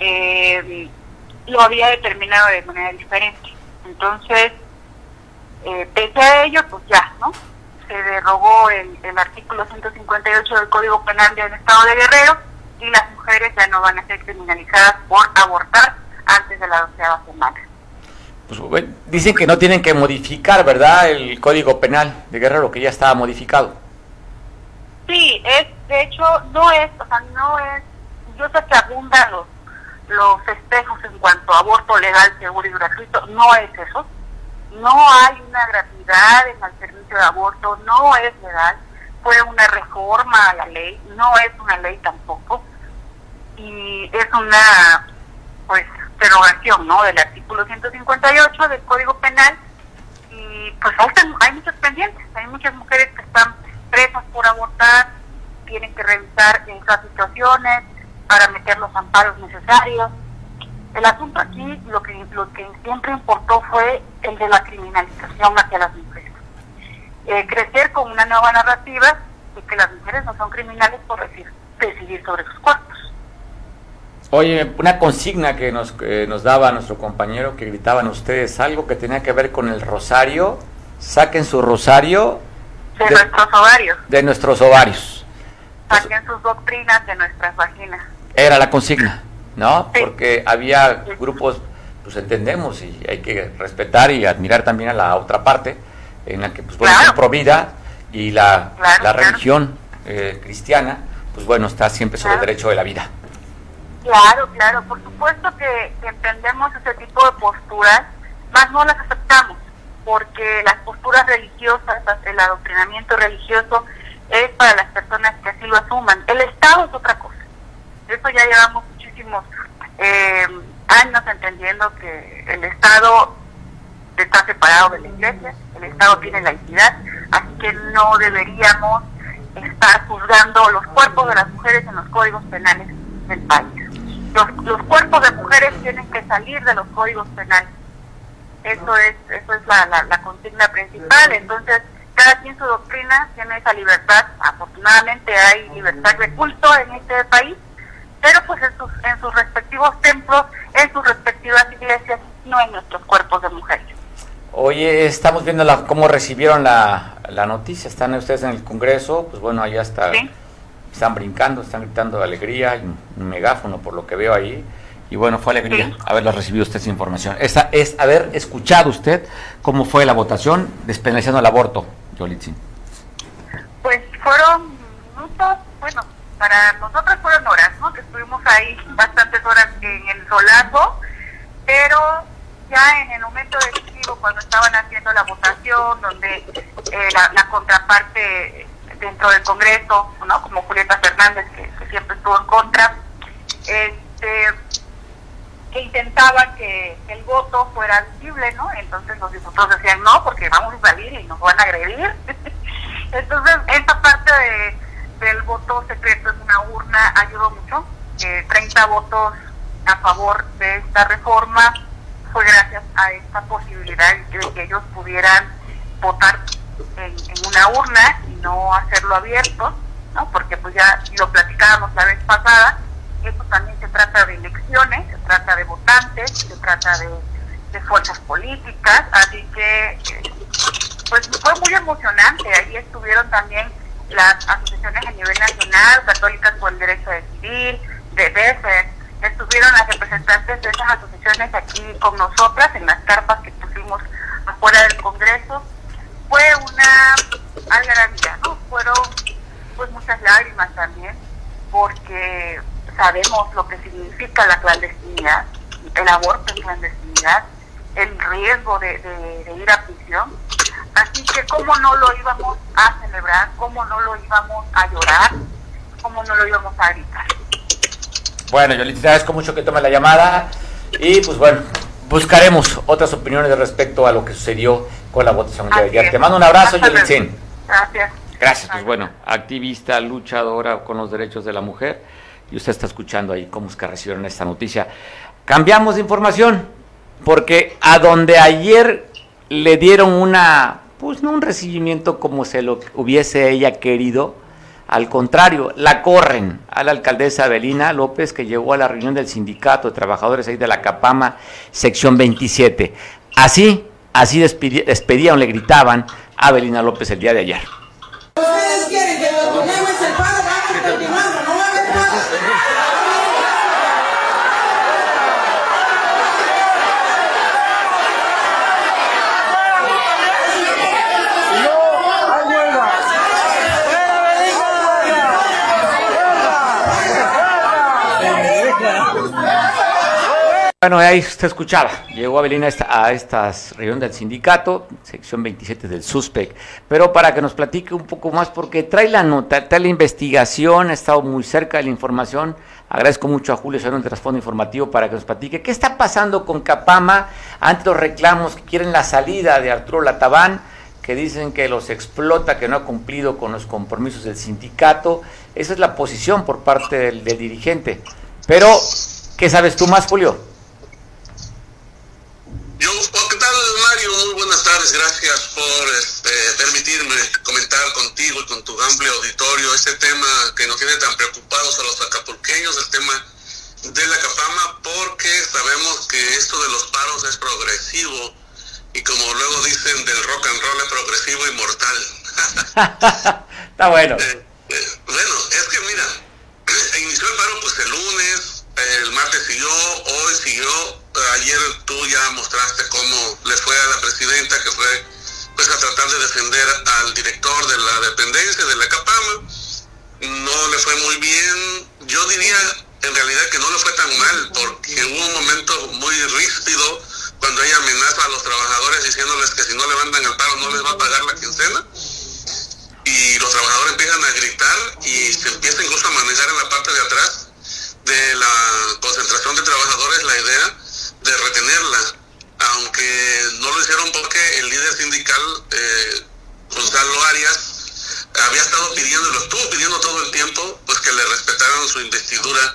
eh, lo había determinado de manera diferente. Entonces, pese a ello, pues ya, ¿no? Se derogó el, el artículo 158 del Código Penal del Estado de Guerrero y las mujeres ya no van a ser criminalizadas por abortar antes de la doceava semana pues, dicen que no tienen que modificar, ¿verdad? El Código Penal de Guerrero, que ya estaba modificado. Sí, es, de hecho, no es, o sea, no es, yo sé que abundan los, los festejos en cuanto aborto legal, seguro y gratuito. No es eso. No hay una gratuidad en el servicio de aborto, no es legal. Fue una reforma a la ley, no es una ley tampoco. Y es una, pues, derogación, ¿no? Del artículo 158 del Código Penal. Y pues hay, hay muchos pendientes, hay muchas mujeres que están presas por abortar, tienen que revisar esas situaciones para meter los amparos necesarios. El asunto aquí, lo que, lo que siempre importó fue el de la criminalización hacia las mujeres. Eh, crecer con una nueva narrativa de que las mujeres no son criminales por decidir sobre sus cuerpos. Oye, una consigna que nos, nos daba nuestro compañero que gritaban ustedes, algo que tenía que ver con el rosario, saquen su rosario de, nuestros ovarios. De nuestros ovarios. Saquen sus doctrinas de nuestras vaginas. Era la consigna, ¿no? Porque había grupos, pues entendemos y hay que respetar y admirar también a la otra parte, en la que, pues bueno, claro. pro vida y la, la religión eh, cristiana, pues bueno, está siempre sobre el derecho de la vida. Claro, claro, por supuesto que, entendemos ese tipo de posturas, más no las aceptamos porque las posturas religiosas, el adoctrinamiento religioso es para las personas que así lo asuman. El Estado es otra cosa. Eso ya llevamos muchísimos eh, años entendiendo que el Estado está separado de la Iglesia, el Estado tiene la laicidad, así que no deberíamos estar juzgando los cuerpos de las mujeres en los códigos penales del país. Los, los cuerpos de mujeres tienen que salir de los códigos penales eso es, eso es la, la, consigna principal. Entonces, cada quien su doctrina tiene esa libertad. Afortunadamente hay libertad de culto en este país, pero pues en sus, en sus respectivos templos, en sus respectivas iglesias, no en nuestros cuerpos de mujeres. Oye, estamos viendo la, cómo recibieron la, la noticia. Están ustedes en el Congreso, pues bueno, allá está, están brincando, están gritando de alegría, hay un megáfono por lo que veo ahí. Y bueno, fue alegría haberlo recibido usted esa información. Esta es haber escuchado usted cómo fue la votación despenalizando el aborto, Yolitzin. Pues fueron minutos, bueno, para nosotros fueron horas, ¿no? Que estuvimos ahí bastantes horas en el solazo, pero ya en el momento decisivo, cuando estaban haciendo la votación, donde eh, la, contraparte dentro del Congreso, ¿no? Como Julieta Fernández, que, siempre estuvo en contra, este que intentaban que, el voto fuera visible, ¿no? Entonces los diputados decían no, porque vamos a salir y nos van a agredir. Entonces, esta parte del voto secreto en una urna ayudó mucho. Eh, 30 votos a favor de esta reforma fue gracias a esta posibilidad de que ellos pudieran votar en, en una urna y no hacerlo abierto, ¿no? Porque pues ya lo platicábamos la vez pasada, esto también se trata de elecciones, se trata de votantes, se trata de, fuerzas políticas, así que eh, pues fue muy emocionante. Ahí estuvieron también las asociaciones a nivel nacional, católicas por el derecho a decidir, de DEFER, estuvieron las representantes de esas asociaciones aquí con nosotras en las carpas que pusimos afuera del Congreso. Fue una algarabía, ¿no? Fueron pues muchas lágrimas también, porque sabemos lo que significa la clandestinidad, el aborto en clandestinidad, el riesgo de, ir a prisión. Así que cómo no lo íbamos a celebrar, cómo no lo íbamos a llorar, cómo no lo íbamos a gritar. Bueno, yo les agradezco mucho que tome la llamada y pues bueno, buscaremos otras opiniones respecto a lo que sucedió con la votación de ayer. Te mando un abrazo, Yolitzin. Gracias. Gracias, pues bueno, activista, luchadora con los derechos de la mujer y usted está escuchando ahí cómo es que recibieron esta noticia. Cambiamos de información, porque a donde ayer le dieron una, pues no un recibimiento como se lo hubiese ella querido, al contrario, la corren a la alcaldesa Abelina López, que llegó a la reunión del sindicato de trabajadores ahí de la Capama, sección 27. Así, así despedían, le gritaban a Abelina López el día de ayer. Bueno, ahí usted escuchaba, llegó Abelina a esta, a reunión del sindicato, sección 27 del SUSPEC, pero para que nos platique un poco más, porque trae la nota, trae la investigación, ha estado muy cerca de la información, agradezco mucho a Julio Cerón de Trasfondo Informativo para que nos platique qué está pasando con Capama ante los reclamos que quieren la salida de Arturo Latabán, que dicen que los explota, que no ha cumplido con los compromisos del sindicato, esa es la posición por parte del, del dirigente, pero ¿qué sabes tú más, Julio? Yo, ¿qué tal Mario? Muy buenas tardes, gracias por este, permitirme comentar contigo y con tu amplio auditorio este tema que nos tiene tan preocupados a los acapulqueños, el tema de la Capama, porque sabemos que esto de los paros es progresivo y como luego dicen del rock and roll es progresivo y mortal. Está bueno. Eh, eh, bueno, es que mira, inició el paro pues el lunes, el martes siguió, hoy siguió, ayer tú ya mostraste cómo le fue a la presidenta, que fue pues a tratar de defender al director de la dependencia, de la Capama. No le fue muy bien. Yo diría en realidad que no le fue tan mal, porque hubo un momento muy ríspido cuando ella amenaza a los trabajadores diciéndoles que si no levantan el paro no les va a pagar la quincena. Y los trabajadores empiezan a gritar y se empieza incluso a manejar en la parte de atrás de la concentración de trabajadores la idea de retenerla, aunque no lo hicieron porque el líder sindical, eh, Gonzalo Arias, había estado pidiendo, lo estuvo pidiendo todo el tiempo, pues que le respetaran su investidura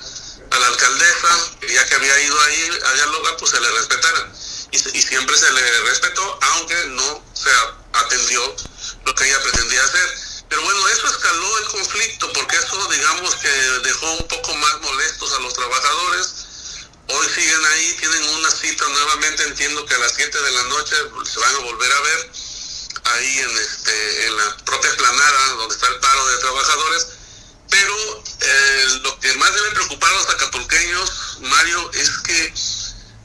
a la alcaldesa, ya que había ido ahí a dialogar, pues se le respetara. Y, y siempre se le respetó, aunque no se atendió lo que ella pretendía hacer. Pero bueno, eso escaló el conflicto, porque eso digamos que dejó un poco más molestos a los trabajadores. Hoy siguen ahí, tienen una cita nuevamente, entiendo que a las 7 de la noche se van a volver a ver ahí en, este, la propia esplanada donde está el paro de trabajadores. Pero eh, lo que más debe preocupar a los acapulqueños, Mario, es que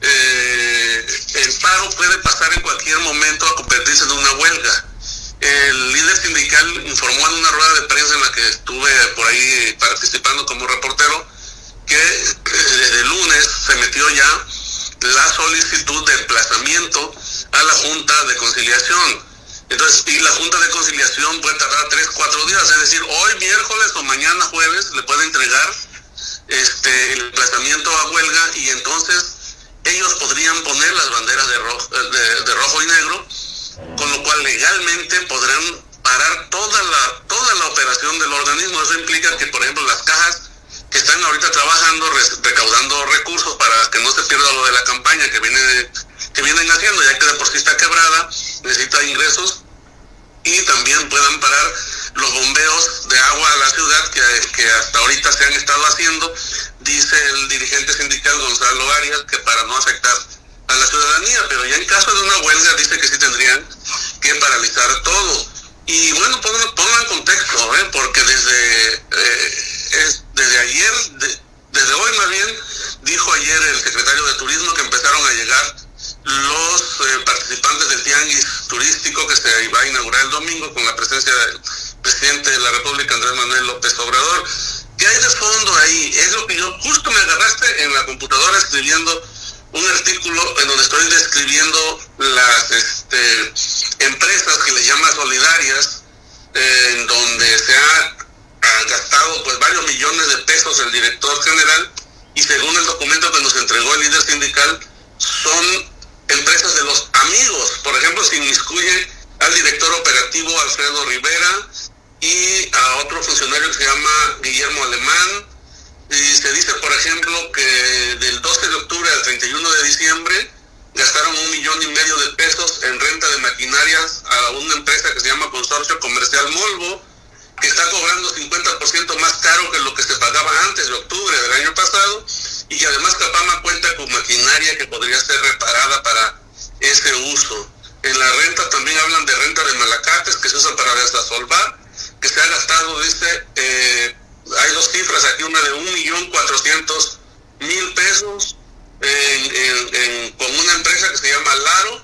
eh, el paro puede pasar en cualquier momento a convertirse en una huelga. El líder sindical informó en una rueda de prensa en la que estuve por ahí participando como reportero que eh, desde el lunes se metió ya la solicitud de emplazamiento a la Junta de Conciliación. Entonces, y la Junta de Conciliación puede tardar tres, cuatro días, es decir, hoy miércoles o mañana jueves le puede entregar este el emplazamiento a huelga y entonces ellos podrían poner las banderas de rojo, de, de rojo y negro con lo cual legalmente podrán parar toda la toda la operación del organismo. Eso implica que, por ejemplo, las cajas que están ahorita trabajando, recaudando recursos para que no se pierda lo de la campaña que viene que vienen haciendo, ya que de por sí está quebrada, necesita ingresos y también puedan parar los bombeos de agua a la ciudad que, que hasta ahorita se han estado haciendo, dice el dirigente sindical Gonzalo Arias, que para no afectar a la ciudadanía, pero ya en caso de una huelga dice que sí tendrían que paralizar todo. Y bueno, pongan, en contexto, ¿eh? porque desde, eh, es, desde ayer, desde hoy más bien, dijo ayer el secretario de Turismo que empezaron a llegar los eh, participantes del tianguis turístico que se va a inaugurar el domingo con la presencia del presidente de la República, Andrés Manuel López Obrador. ¿Qué hay de fondo ahí? Es lo que yo justo me agarraste en la computadora escribiendo un artículo en donde estoy describiendo las este, empresas que le llaman solidarias, eh, en donde se ha, gastado pues varios millones de pesos el director general y según el documento que nos entregó el líder sindical son empresas de los amigos. Por ejemplo, se inmiscuye al director operativo Alfredo Rivera y a otro funcionario que se llama Guillermo Alemán, y se dice, por ejemplo, que del 12 de octubre al 31 de diciembre gastaron un millón y medio de pesos en renta de maquinarias a una empresa que se llama Consorcio Comercial Molvo, que está cobrando 50% más caro que lo que se pagaba antes de octubre del año pasado, y que además Capama cuenta con maquinaria que podría ser reparada para ese uso. En la renta también hablan de renta de malacates que se usa para desasolvar, que se ha gastado, dice, eh, hay dos cifras aquí, una de un millón cuatrocientos mil pesos con una empresa que se llama Laro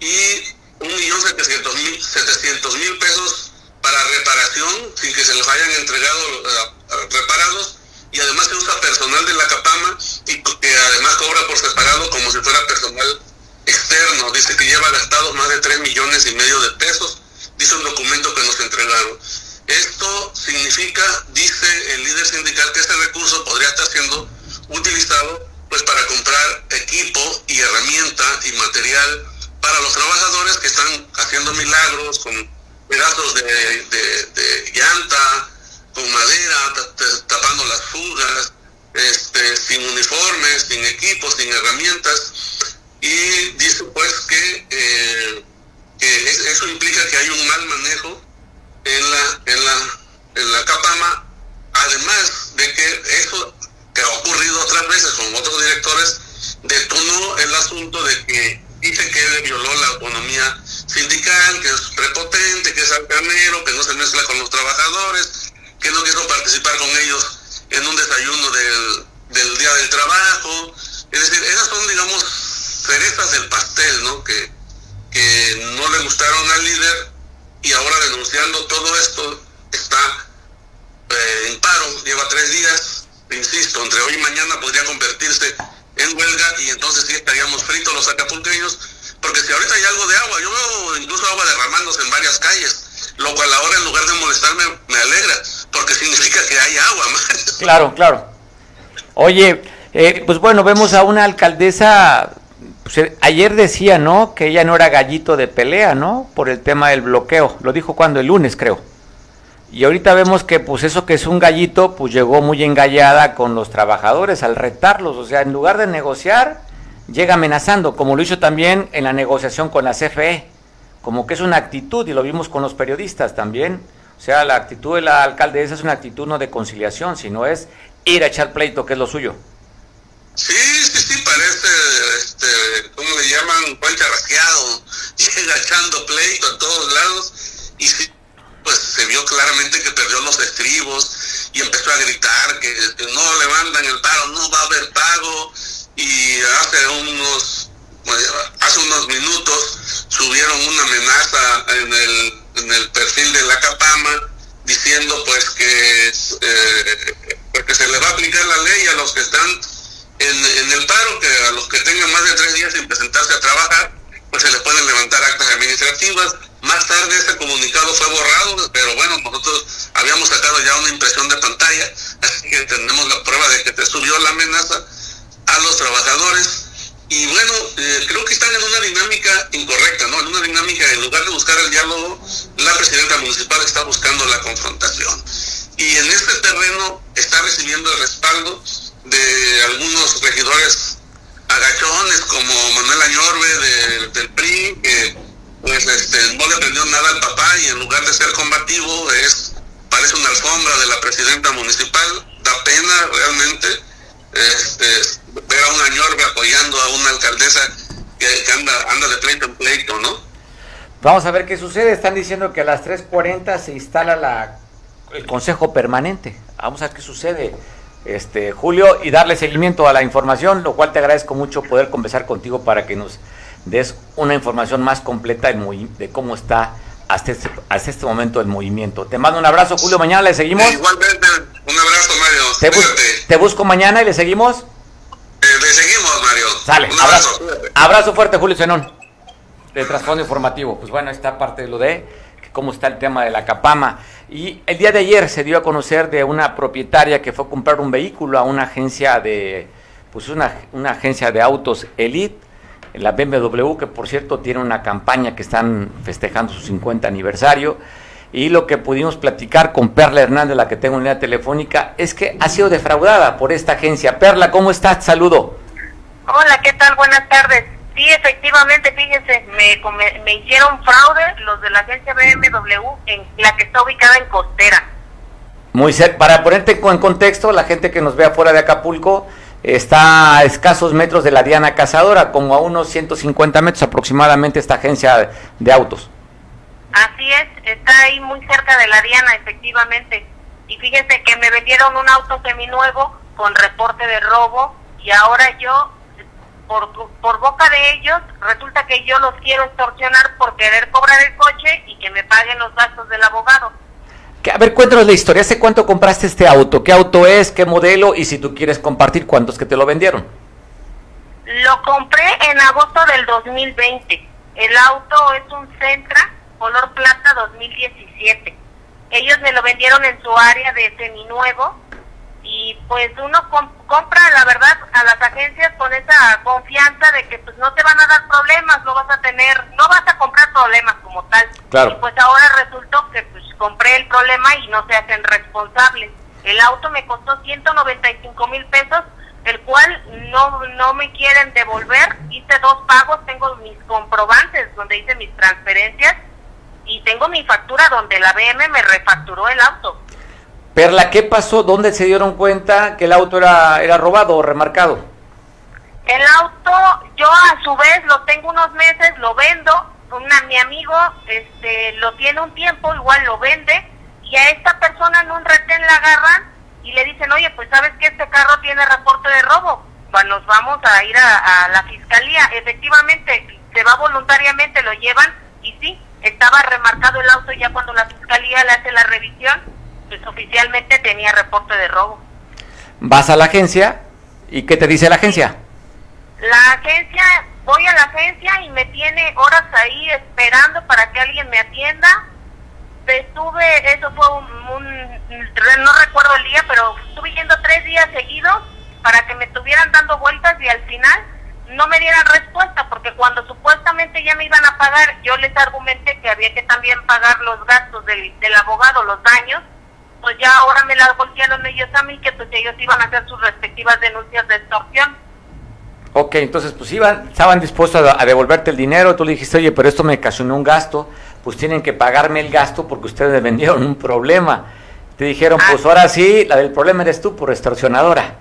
y un millón setecientos mil, setecientos mil pesos para reparación sin que se les hayan entregado uh, reparados y además se usa personal de la Capama y que además cobra por separado como si fuera personal externo. Dice que lleva gastados más de 3 millones y medio de pesos, dice un documento que nos entregaron. Esto significa, dice el líder sindical, que este recurso podría estar siendo utilizado pues para comprar equipo y herramienta y material para los trabajadores que están haciendo milagros con pedazos de, de llanta, con madera, tapando las fugas, este, sin uniformes, sin equipos, sin herramientas. Y dice pues que, eh, que eso implica que hay un mal manejo en la, en la, en la Capama, además de que eso que ha ocurrido otras veces con otros directores, detonó el asunto de que dice que violó la autonomía sindical, que es prepotente, que es alcanero, que no se mezcla con los trabajadores, que no quiso participar con ellos en un desayuno del, del día del trabajo. Es decir, esas son, digamos, cerezas del pastel, ¿no? Que, que no le gustaron al líder y ahora denunciando todo esto está eh, en paro, lleva tres días, insisto, entre hoy y mañana podría convertirse en huelga y entonces sí estaríamos fritos los acapulqueños, porque si ahorita hay algo de agua, yo veo incluso agua derramándose en varias calles, lo cual ahora en lugar de molestarme me alegra, porque significa que hay agua. Claro, claro. Oye, eh, pues bueno, vemos a una alcaldesa, pues, ayer decía, ¿no? Que ella no era gallito de pelea, ¿no? Por el tema del bloqueo. Lo dijo cuando el lunes, creo. Y ahorita vemos que pues eso que es un gallito, pues llegó muy engallada con los trabajadores al retarlos. O sea, en lugar de negociar, llega amenazando, como lo hizo también en la negociación con la CFE. Como que es una actitud, y lo vimos con los periodistas también. O sea, la actitud de la alcaldesa es una actitud no de conciliación, sino es ir a echar pleito, que es lo suyo. Sí, sí, parece, este, ¿cómo le llaman? Puente rasqueado. Llega echando pleito a todos lados y pues se vio claramente que perdió los estribos y empezó a gritar que, no levantan el paro, no va a haber pago y hace unos hace unos minutos subieron una amenaza en el, en el perfil de la Capama diciendo pues que, eh, pues, que se le va a aplicar la ley a los que están en, el paro, que a los que tengan más de tres días sin presentarse a trabajar, pues se les pueden levantar actas administrativas. Más tarde ese comunicado fue borrado, pero bueno, nosotros habíamos sacado ya una impresión de pantalla, así que tenemos la prueba de que se subió la amenaza a los trabajadores y bueno, eh, creo que están en una dinámica incorrecta, ¿no? En una dinámica, en lugar de buscar el diálogo, la presidenta municipal está buscando la confrontación. Y en este terreno está recibiendo el respaldo de algunos regidores agachones como Manuel Añorbe del PRI, que pues este, no le aprendió nada al papá y en lugar de ser combativo es parece una alfombra de la presidenta municipal, da pena realmente este, ver a una ñorbe apoyando a una alcaldesa que, anda, anda de pleito en pleito, ¿no? Vamos a ver qué sucede. Están diciendo que a las 3.40 se instala la, el Consejo Permanente. Vamos a ver qué sucede, este Julio, y darle seguimiento a la información, lo cual te agradezco mucho poder conversar contigo para que nos des una información más completa de cómo está hasta este, hasta este momento el movimiento. Te mando un abrazo, Julio. Mañana le seguimos. igualmente, un abrazo, Mario. Te, te busco mañana y le seguimos. Eh, le seguimos, Mario. Sale, un abrazo. Abrazo, fuerte, Julio Zenón. De trasfondo informativo. Pues bueno, esta parte de lo de cómo está el tema de la Capama. Y el día de ayer se dio a conocer de una propietaria que fue a comprar un vehículo a una agencia de, pues una, una agencia de autos Elite la BMW, que por cierto tiene una campaña que están festejando su 50 aniversario. Y lo que pudimos platicar con Perla Hernández, la que tengo en línea telefónica, es que ha sido defraudada por esta agencia. Perla, ¿cómo estás? Saludo. Hola, ¿qué tal? Buenas tardes. Sí, efectivamente, fíjense, me, me, hicieron fraude los de la agencia BMW, en la que está ubicada en Costera. Muy cerca. Para ponerte en contexto, la gente que nos ve afuera de Acapulco, está a escasos metros de la Diana Cazadora, como a unos 150 metros aproximadamente esta agencia de autos. Así es, está ahí muy cerca de la Diana, efectivamente. Y fíjense que me vendieron un auto seminuevo con reporte de robo y ahora yo, por, por boca de ellos, resulta que yo los quiero extorsionar por querer cobrar el coche y que me paguen los gastos del abogado. A ver, cuéntanos la historia. ¿Hace cuánto compraste este auto? ¿Qué auto es? ¿Qué modelo? Y si tú quieres compartir, ¿cuántos que te lo vendieron? Lo compré en agosto del 2020. El auto es un Centra color plata 2017. Ellos me lo vendieron en su área de seminuevo y pues uno compra la verdad a las agencias con esa confianza de que pues no te van a dar problemas, no vas a tener, no vas a comprar problemas como tal. Y pues ahora resultó que pues compré el problema y no se hacen responsables. El auto me costó 195 mil pesos, el cual no, no me quieren devolver. Hice dos pagos, tengo mis comprobantes donde hice mis transferencias y tengo mi factura donde la BM me refacturó el auto. Perla, ¿qué pasó? ¿Dónde se dieron cuenta que el auto era, era robado o remarcado? El auto, yo a su vez lo tengo unos meses, lo vendo, una, mi amigo este, lo tiene un tiempo, igual lo vende, y a esta persona en un retén la agarran y le dicen, oye, pues sabes que este carro tiene reporte de robo, pues nos vamos a ir a, a la fiscalía. Efectivamente, se va voluntariamente, lo llevan, y sí, estaba remarcado el auto ya cuando la fiscalía le hace la revisión pues oficialmente tenía reporte de robo. ¿Vas a la agencia? ¿Y qué te dice la agencia? La agencia, voy a la agencia y me tiene horas ahí esperando para que alguien me atienda. Estuve, eso fue un, no recuerdo el día, pero estuve yendo tres días seguidos para que me estuvieran dando vueltas y al final no me dieran respuesta, porque cuando supuestamente ya me iban a pagar, yo les argumenté que había que también pagar los gastos del, del abogado, los daños, pues ya ahora me la voltearon ellos a mí, que pues ellos iban a hacer sus respectivas denuncias de extorsión. Ok, entonces pues iban, estaban dispuestos a, devolverte el dinero, tú le dijiste, oye, pero esto me ocasionó un gasto, pues tienen que pagarme el gasto porque ustedes me vendieron un problema. Te dijeron, pues ahora sí, la del problema eres tú por extorsionadora.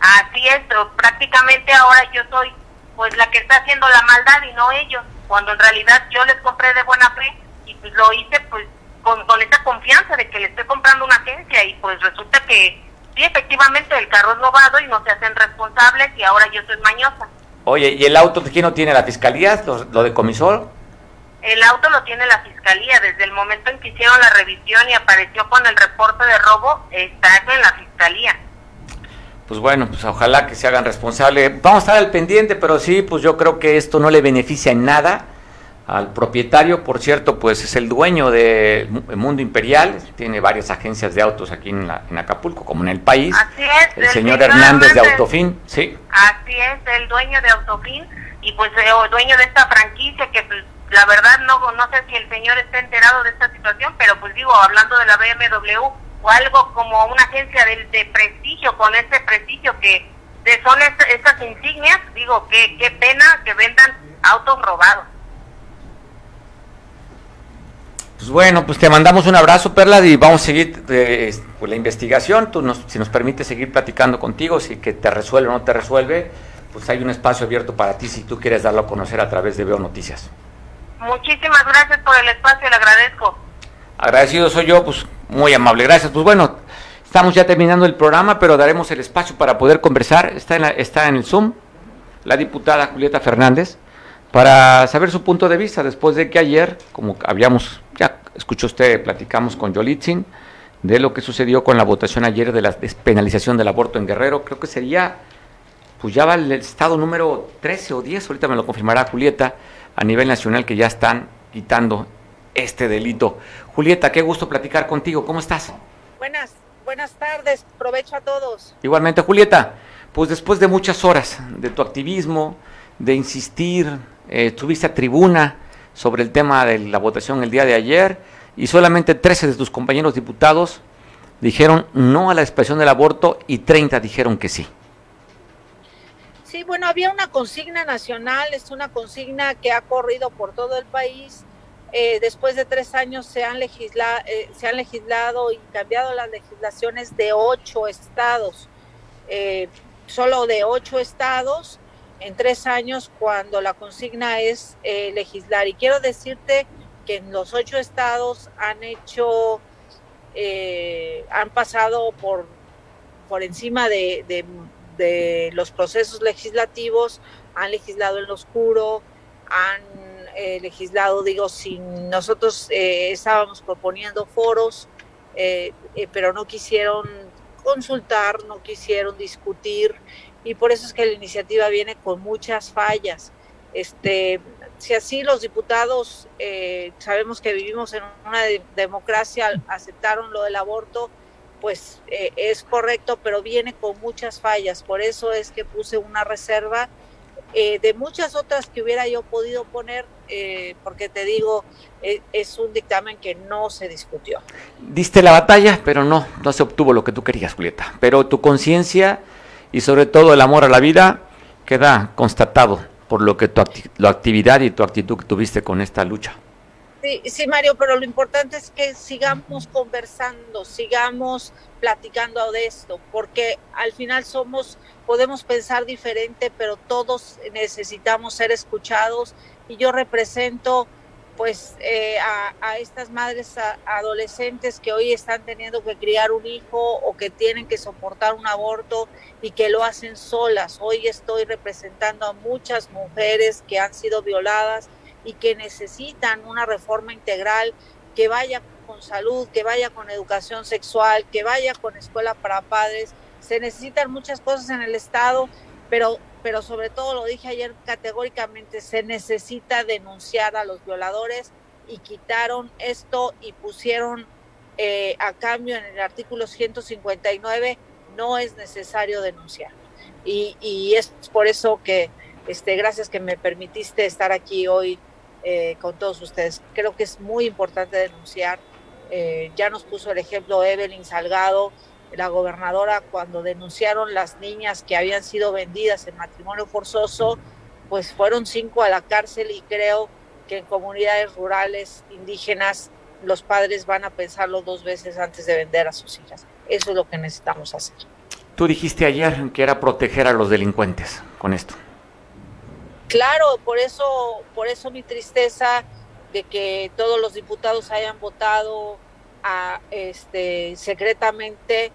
Así es, prácticamente ahora yo soy pues la que está haciendo la maldad y no ellos, cuando en realidad yo les compré de buena fe y pues lo hice pues con, con esa confianza de que le estoy comprando una agencia y pues resulta que sí, efectivamente el carro es robado y no se hacen responsables y ahora yo soy mañosa. Oye, ¿y el auto de quién no tiene la fiscalía? ¿Lo, lo decomisó? El auto lo tiene la fiscalía. Desde el momento en que hicieron la revisión y apareció con el reporte de robo, está en la fiscalía. Pues bueno, pues ojalá que se hagan responsables. Vamos a estar al pendiente, pero sí, pues yo creo que esto no le beneficia en nada al propietario, por cierto, pues es el dueño de Mundo Imperial, tiene varias agencias de autos aquí en, Acapulco, como en el país. Así es, el, señor, Hernández, de Autofin, sí. Así es, el dueño de Autofin y pues el dueño de esta franquicia que pues, la verdad no, no sé si el señor está enterado de esta situación, pero pues digo, hablando de la BMW o algo como una agencia de, prestigio, con ese prestigio que de son estas insignias, digo, que qué pena que vendan autos robados. Pues bueno, pues te mandamos un abrazo, Perla, y vamos a seguir eh, pues la investigación. Tú nos, si nos permite seguir platicando contigo, si que te resuelve o no te resuelve, pues hay un espacio abierto para ti si tú quieres darlo a conocer a través de Veo Noticias. Muchísimas gracias por el espacio, le agradezco. Agradecido soy yo, pues muy amable, gracias. Pues bueno, estamos ya terminando el programa, pero daremos el espacio para poder conversar. Está en, está en el Zoom la diputada Julieta Fernández para saber su punto de vista después de que ayer, como habíamos, ya escuchó usted, platicamos con Yolitzin de lo que sucedió con la votación ayer de la despenalización del aborto en Guerrero, creo que sería, pues ya va el estado número 13 o 10, ahorita me lo confirmará Julieta, a nivel nacional que ya están quitando este delito. Julieta, qué gusto platicar contigo, ¿cómo estás? Buenas, buenas tardes, provecho a todos. Igualmente, Julieta, pues después de muchas horas de tu activismo, de insistir, eh, tuviste a tribuna sobre el tema de la votación el día de ayer y solamente 13 de tus compañeros diputados dijeron no a la expresión del aborto y 30 dijeron que sí. Sí, bueno, había una consigna nacional, es una consigna que ha corrido por todo el país. Eh, después de tres años se han, legisla, eh, se han legislado y cambiado las legislaciones de ocho estados, solo de ocho estados en tres años cuando la consigna es eh, legislar. Y quiero decirte que en los ocho estados han hecho, eh, han pasado por, por encima de, los procesos legislativos, han legislado en lo oscuro, han eh, legislado, digo, sin nosotros estábamos proponiendo foros pero no quisieron consultar, no quisieron discutir y por eso es que la iniciativa viene con muchas fallas. Este, si así los diputados eh, sabemos que vivimos en una democracia, aceptaron lo del aborto, pues eh, es correcto, pero viene con muchas fallas. Por eso es que puse una reserva eh, de muchas otras que hubiera yo podido poner, porque te digo, es un dictamen que no se discutió. Diste la batalla, pero no, no se obtuvo lo que tú querías, Julieta. Pero tu conciencia y sobre todo el amor a la vida queda constatado por lo que tu la actividad y tu actitud que tuviste con esta lucha. Sí, sí, Mario, pero lo importante es que sigamos conversando, sigamos platicando de esto, porque al final somos, podemos pensar diferente, pero todos necesitamos ser escuchados y yo represento pues eh, a, estas madres adolescentes que hoy están teniendo que criar un hijo o que tienen que soportar un aborto y que lo hacen solas. Hoy estoy representando a muchas mujeres que han sido violadas y que necesitan una reforma integral que vaya con salud, que vaya con educación sexual, que vaya con escuela para padres. Se necesitan muchas cosas en el Estado, pero pero sobre todo lo dije ayer categóricamente, se necesita denunciar a los violadores y quitaron esto y pusieron eh, a cambio en el artículo 159, no es necesario denunciar. Y, es por eso que, este, gracias que me permitiste estar aquí hoy eh, con todos ustedes. Creo que es muy importante denunciar. Eh, ya nos puso el ejemplo Evelyn Salgado, la gobernadora cuando denunciaron las niñas que habían sido vendidas en matrimonio forzoso, pues fueron cinco a la cárcel y creo que en comunidades rurales indígenas los padres van a pensarlo dos veces antes de vender a sus hijas. Eso es lo que necesitamos hacer. Tú dijiste ayer que era proteger a los delincuentes con esto. Claro, por eso, por eso mi tristeza de que todos los diputados hayan votado este, secretamente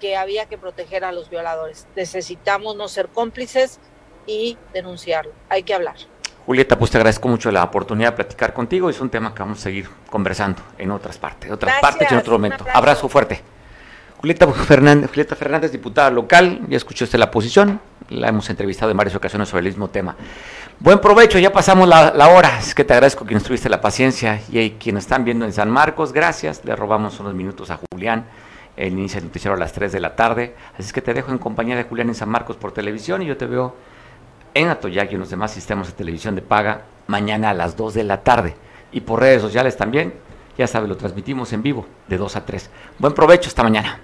que había que proteger a los violadores. Necesitamos no ser cómplices y denunciarlo. Hay que hablar. Julieta, pues te agradezco mucho la oportunidad de platicar contigo. Es un tema que vamos a seguir conversando en otras partes, otras partes y en otro momento. Abrazo fuerte. Julieta Fernández, Julieta Fernández, diputada local, ya escuchó usted la posición, la hemos entrevistado en varias ocasiones sobre el mismo tema. Buen provecho, ya pasamos la, hora. Es que te agradezco que nos tuviste la paciencia y hay quienes están viendo en San Marcos, gracias. Le robamos unos minutos a Julián. El inicio del noticiero a las 3 de la tarde. Así es que te dejo en compañía de Julián en San Marcos por televisión y yo te veo en Atoyac y en los demás sistemas de televisión de paga mañana a las 2 de la tarde. Y por redes sociales también, ya sabes, lo transmitimos en vivo de 2 a 3. Buen provecho, esta mañana.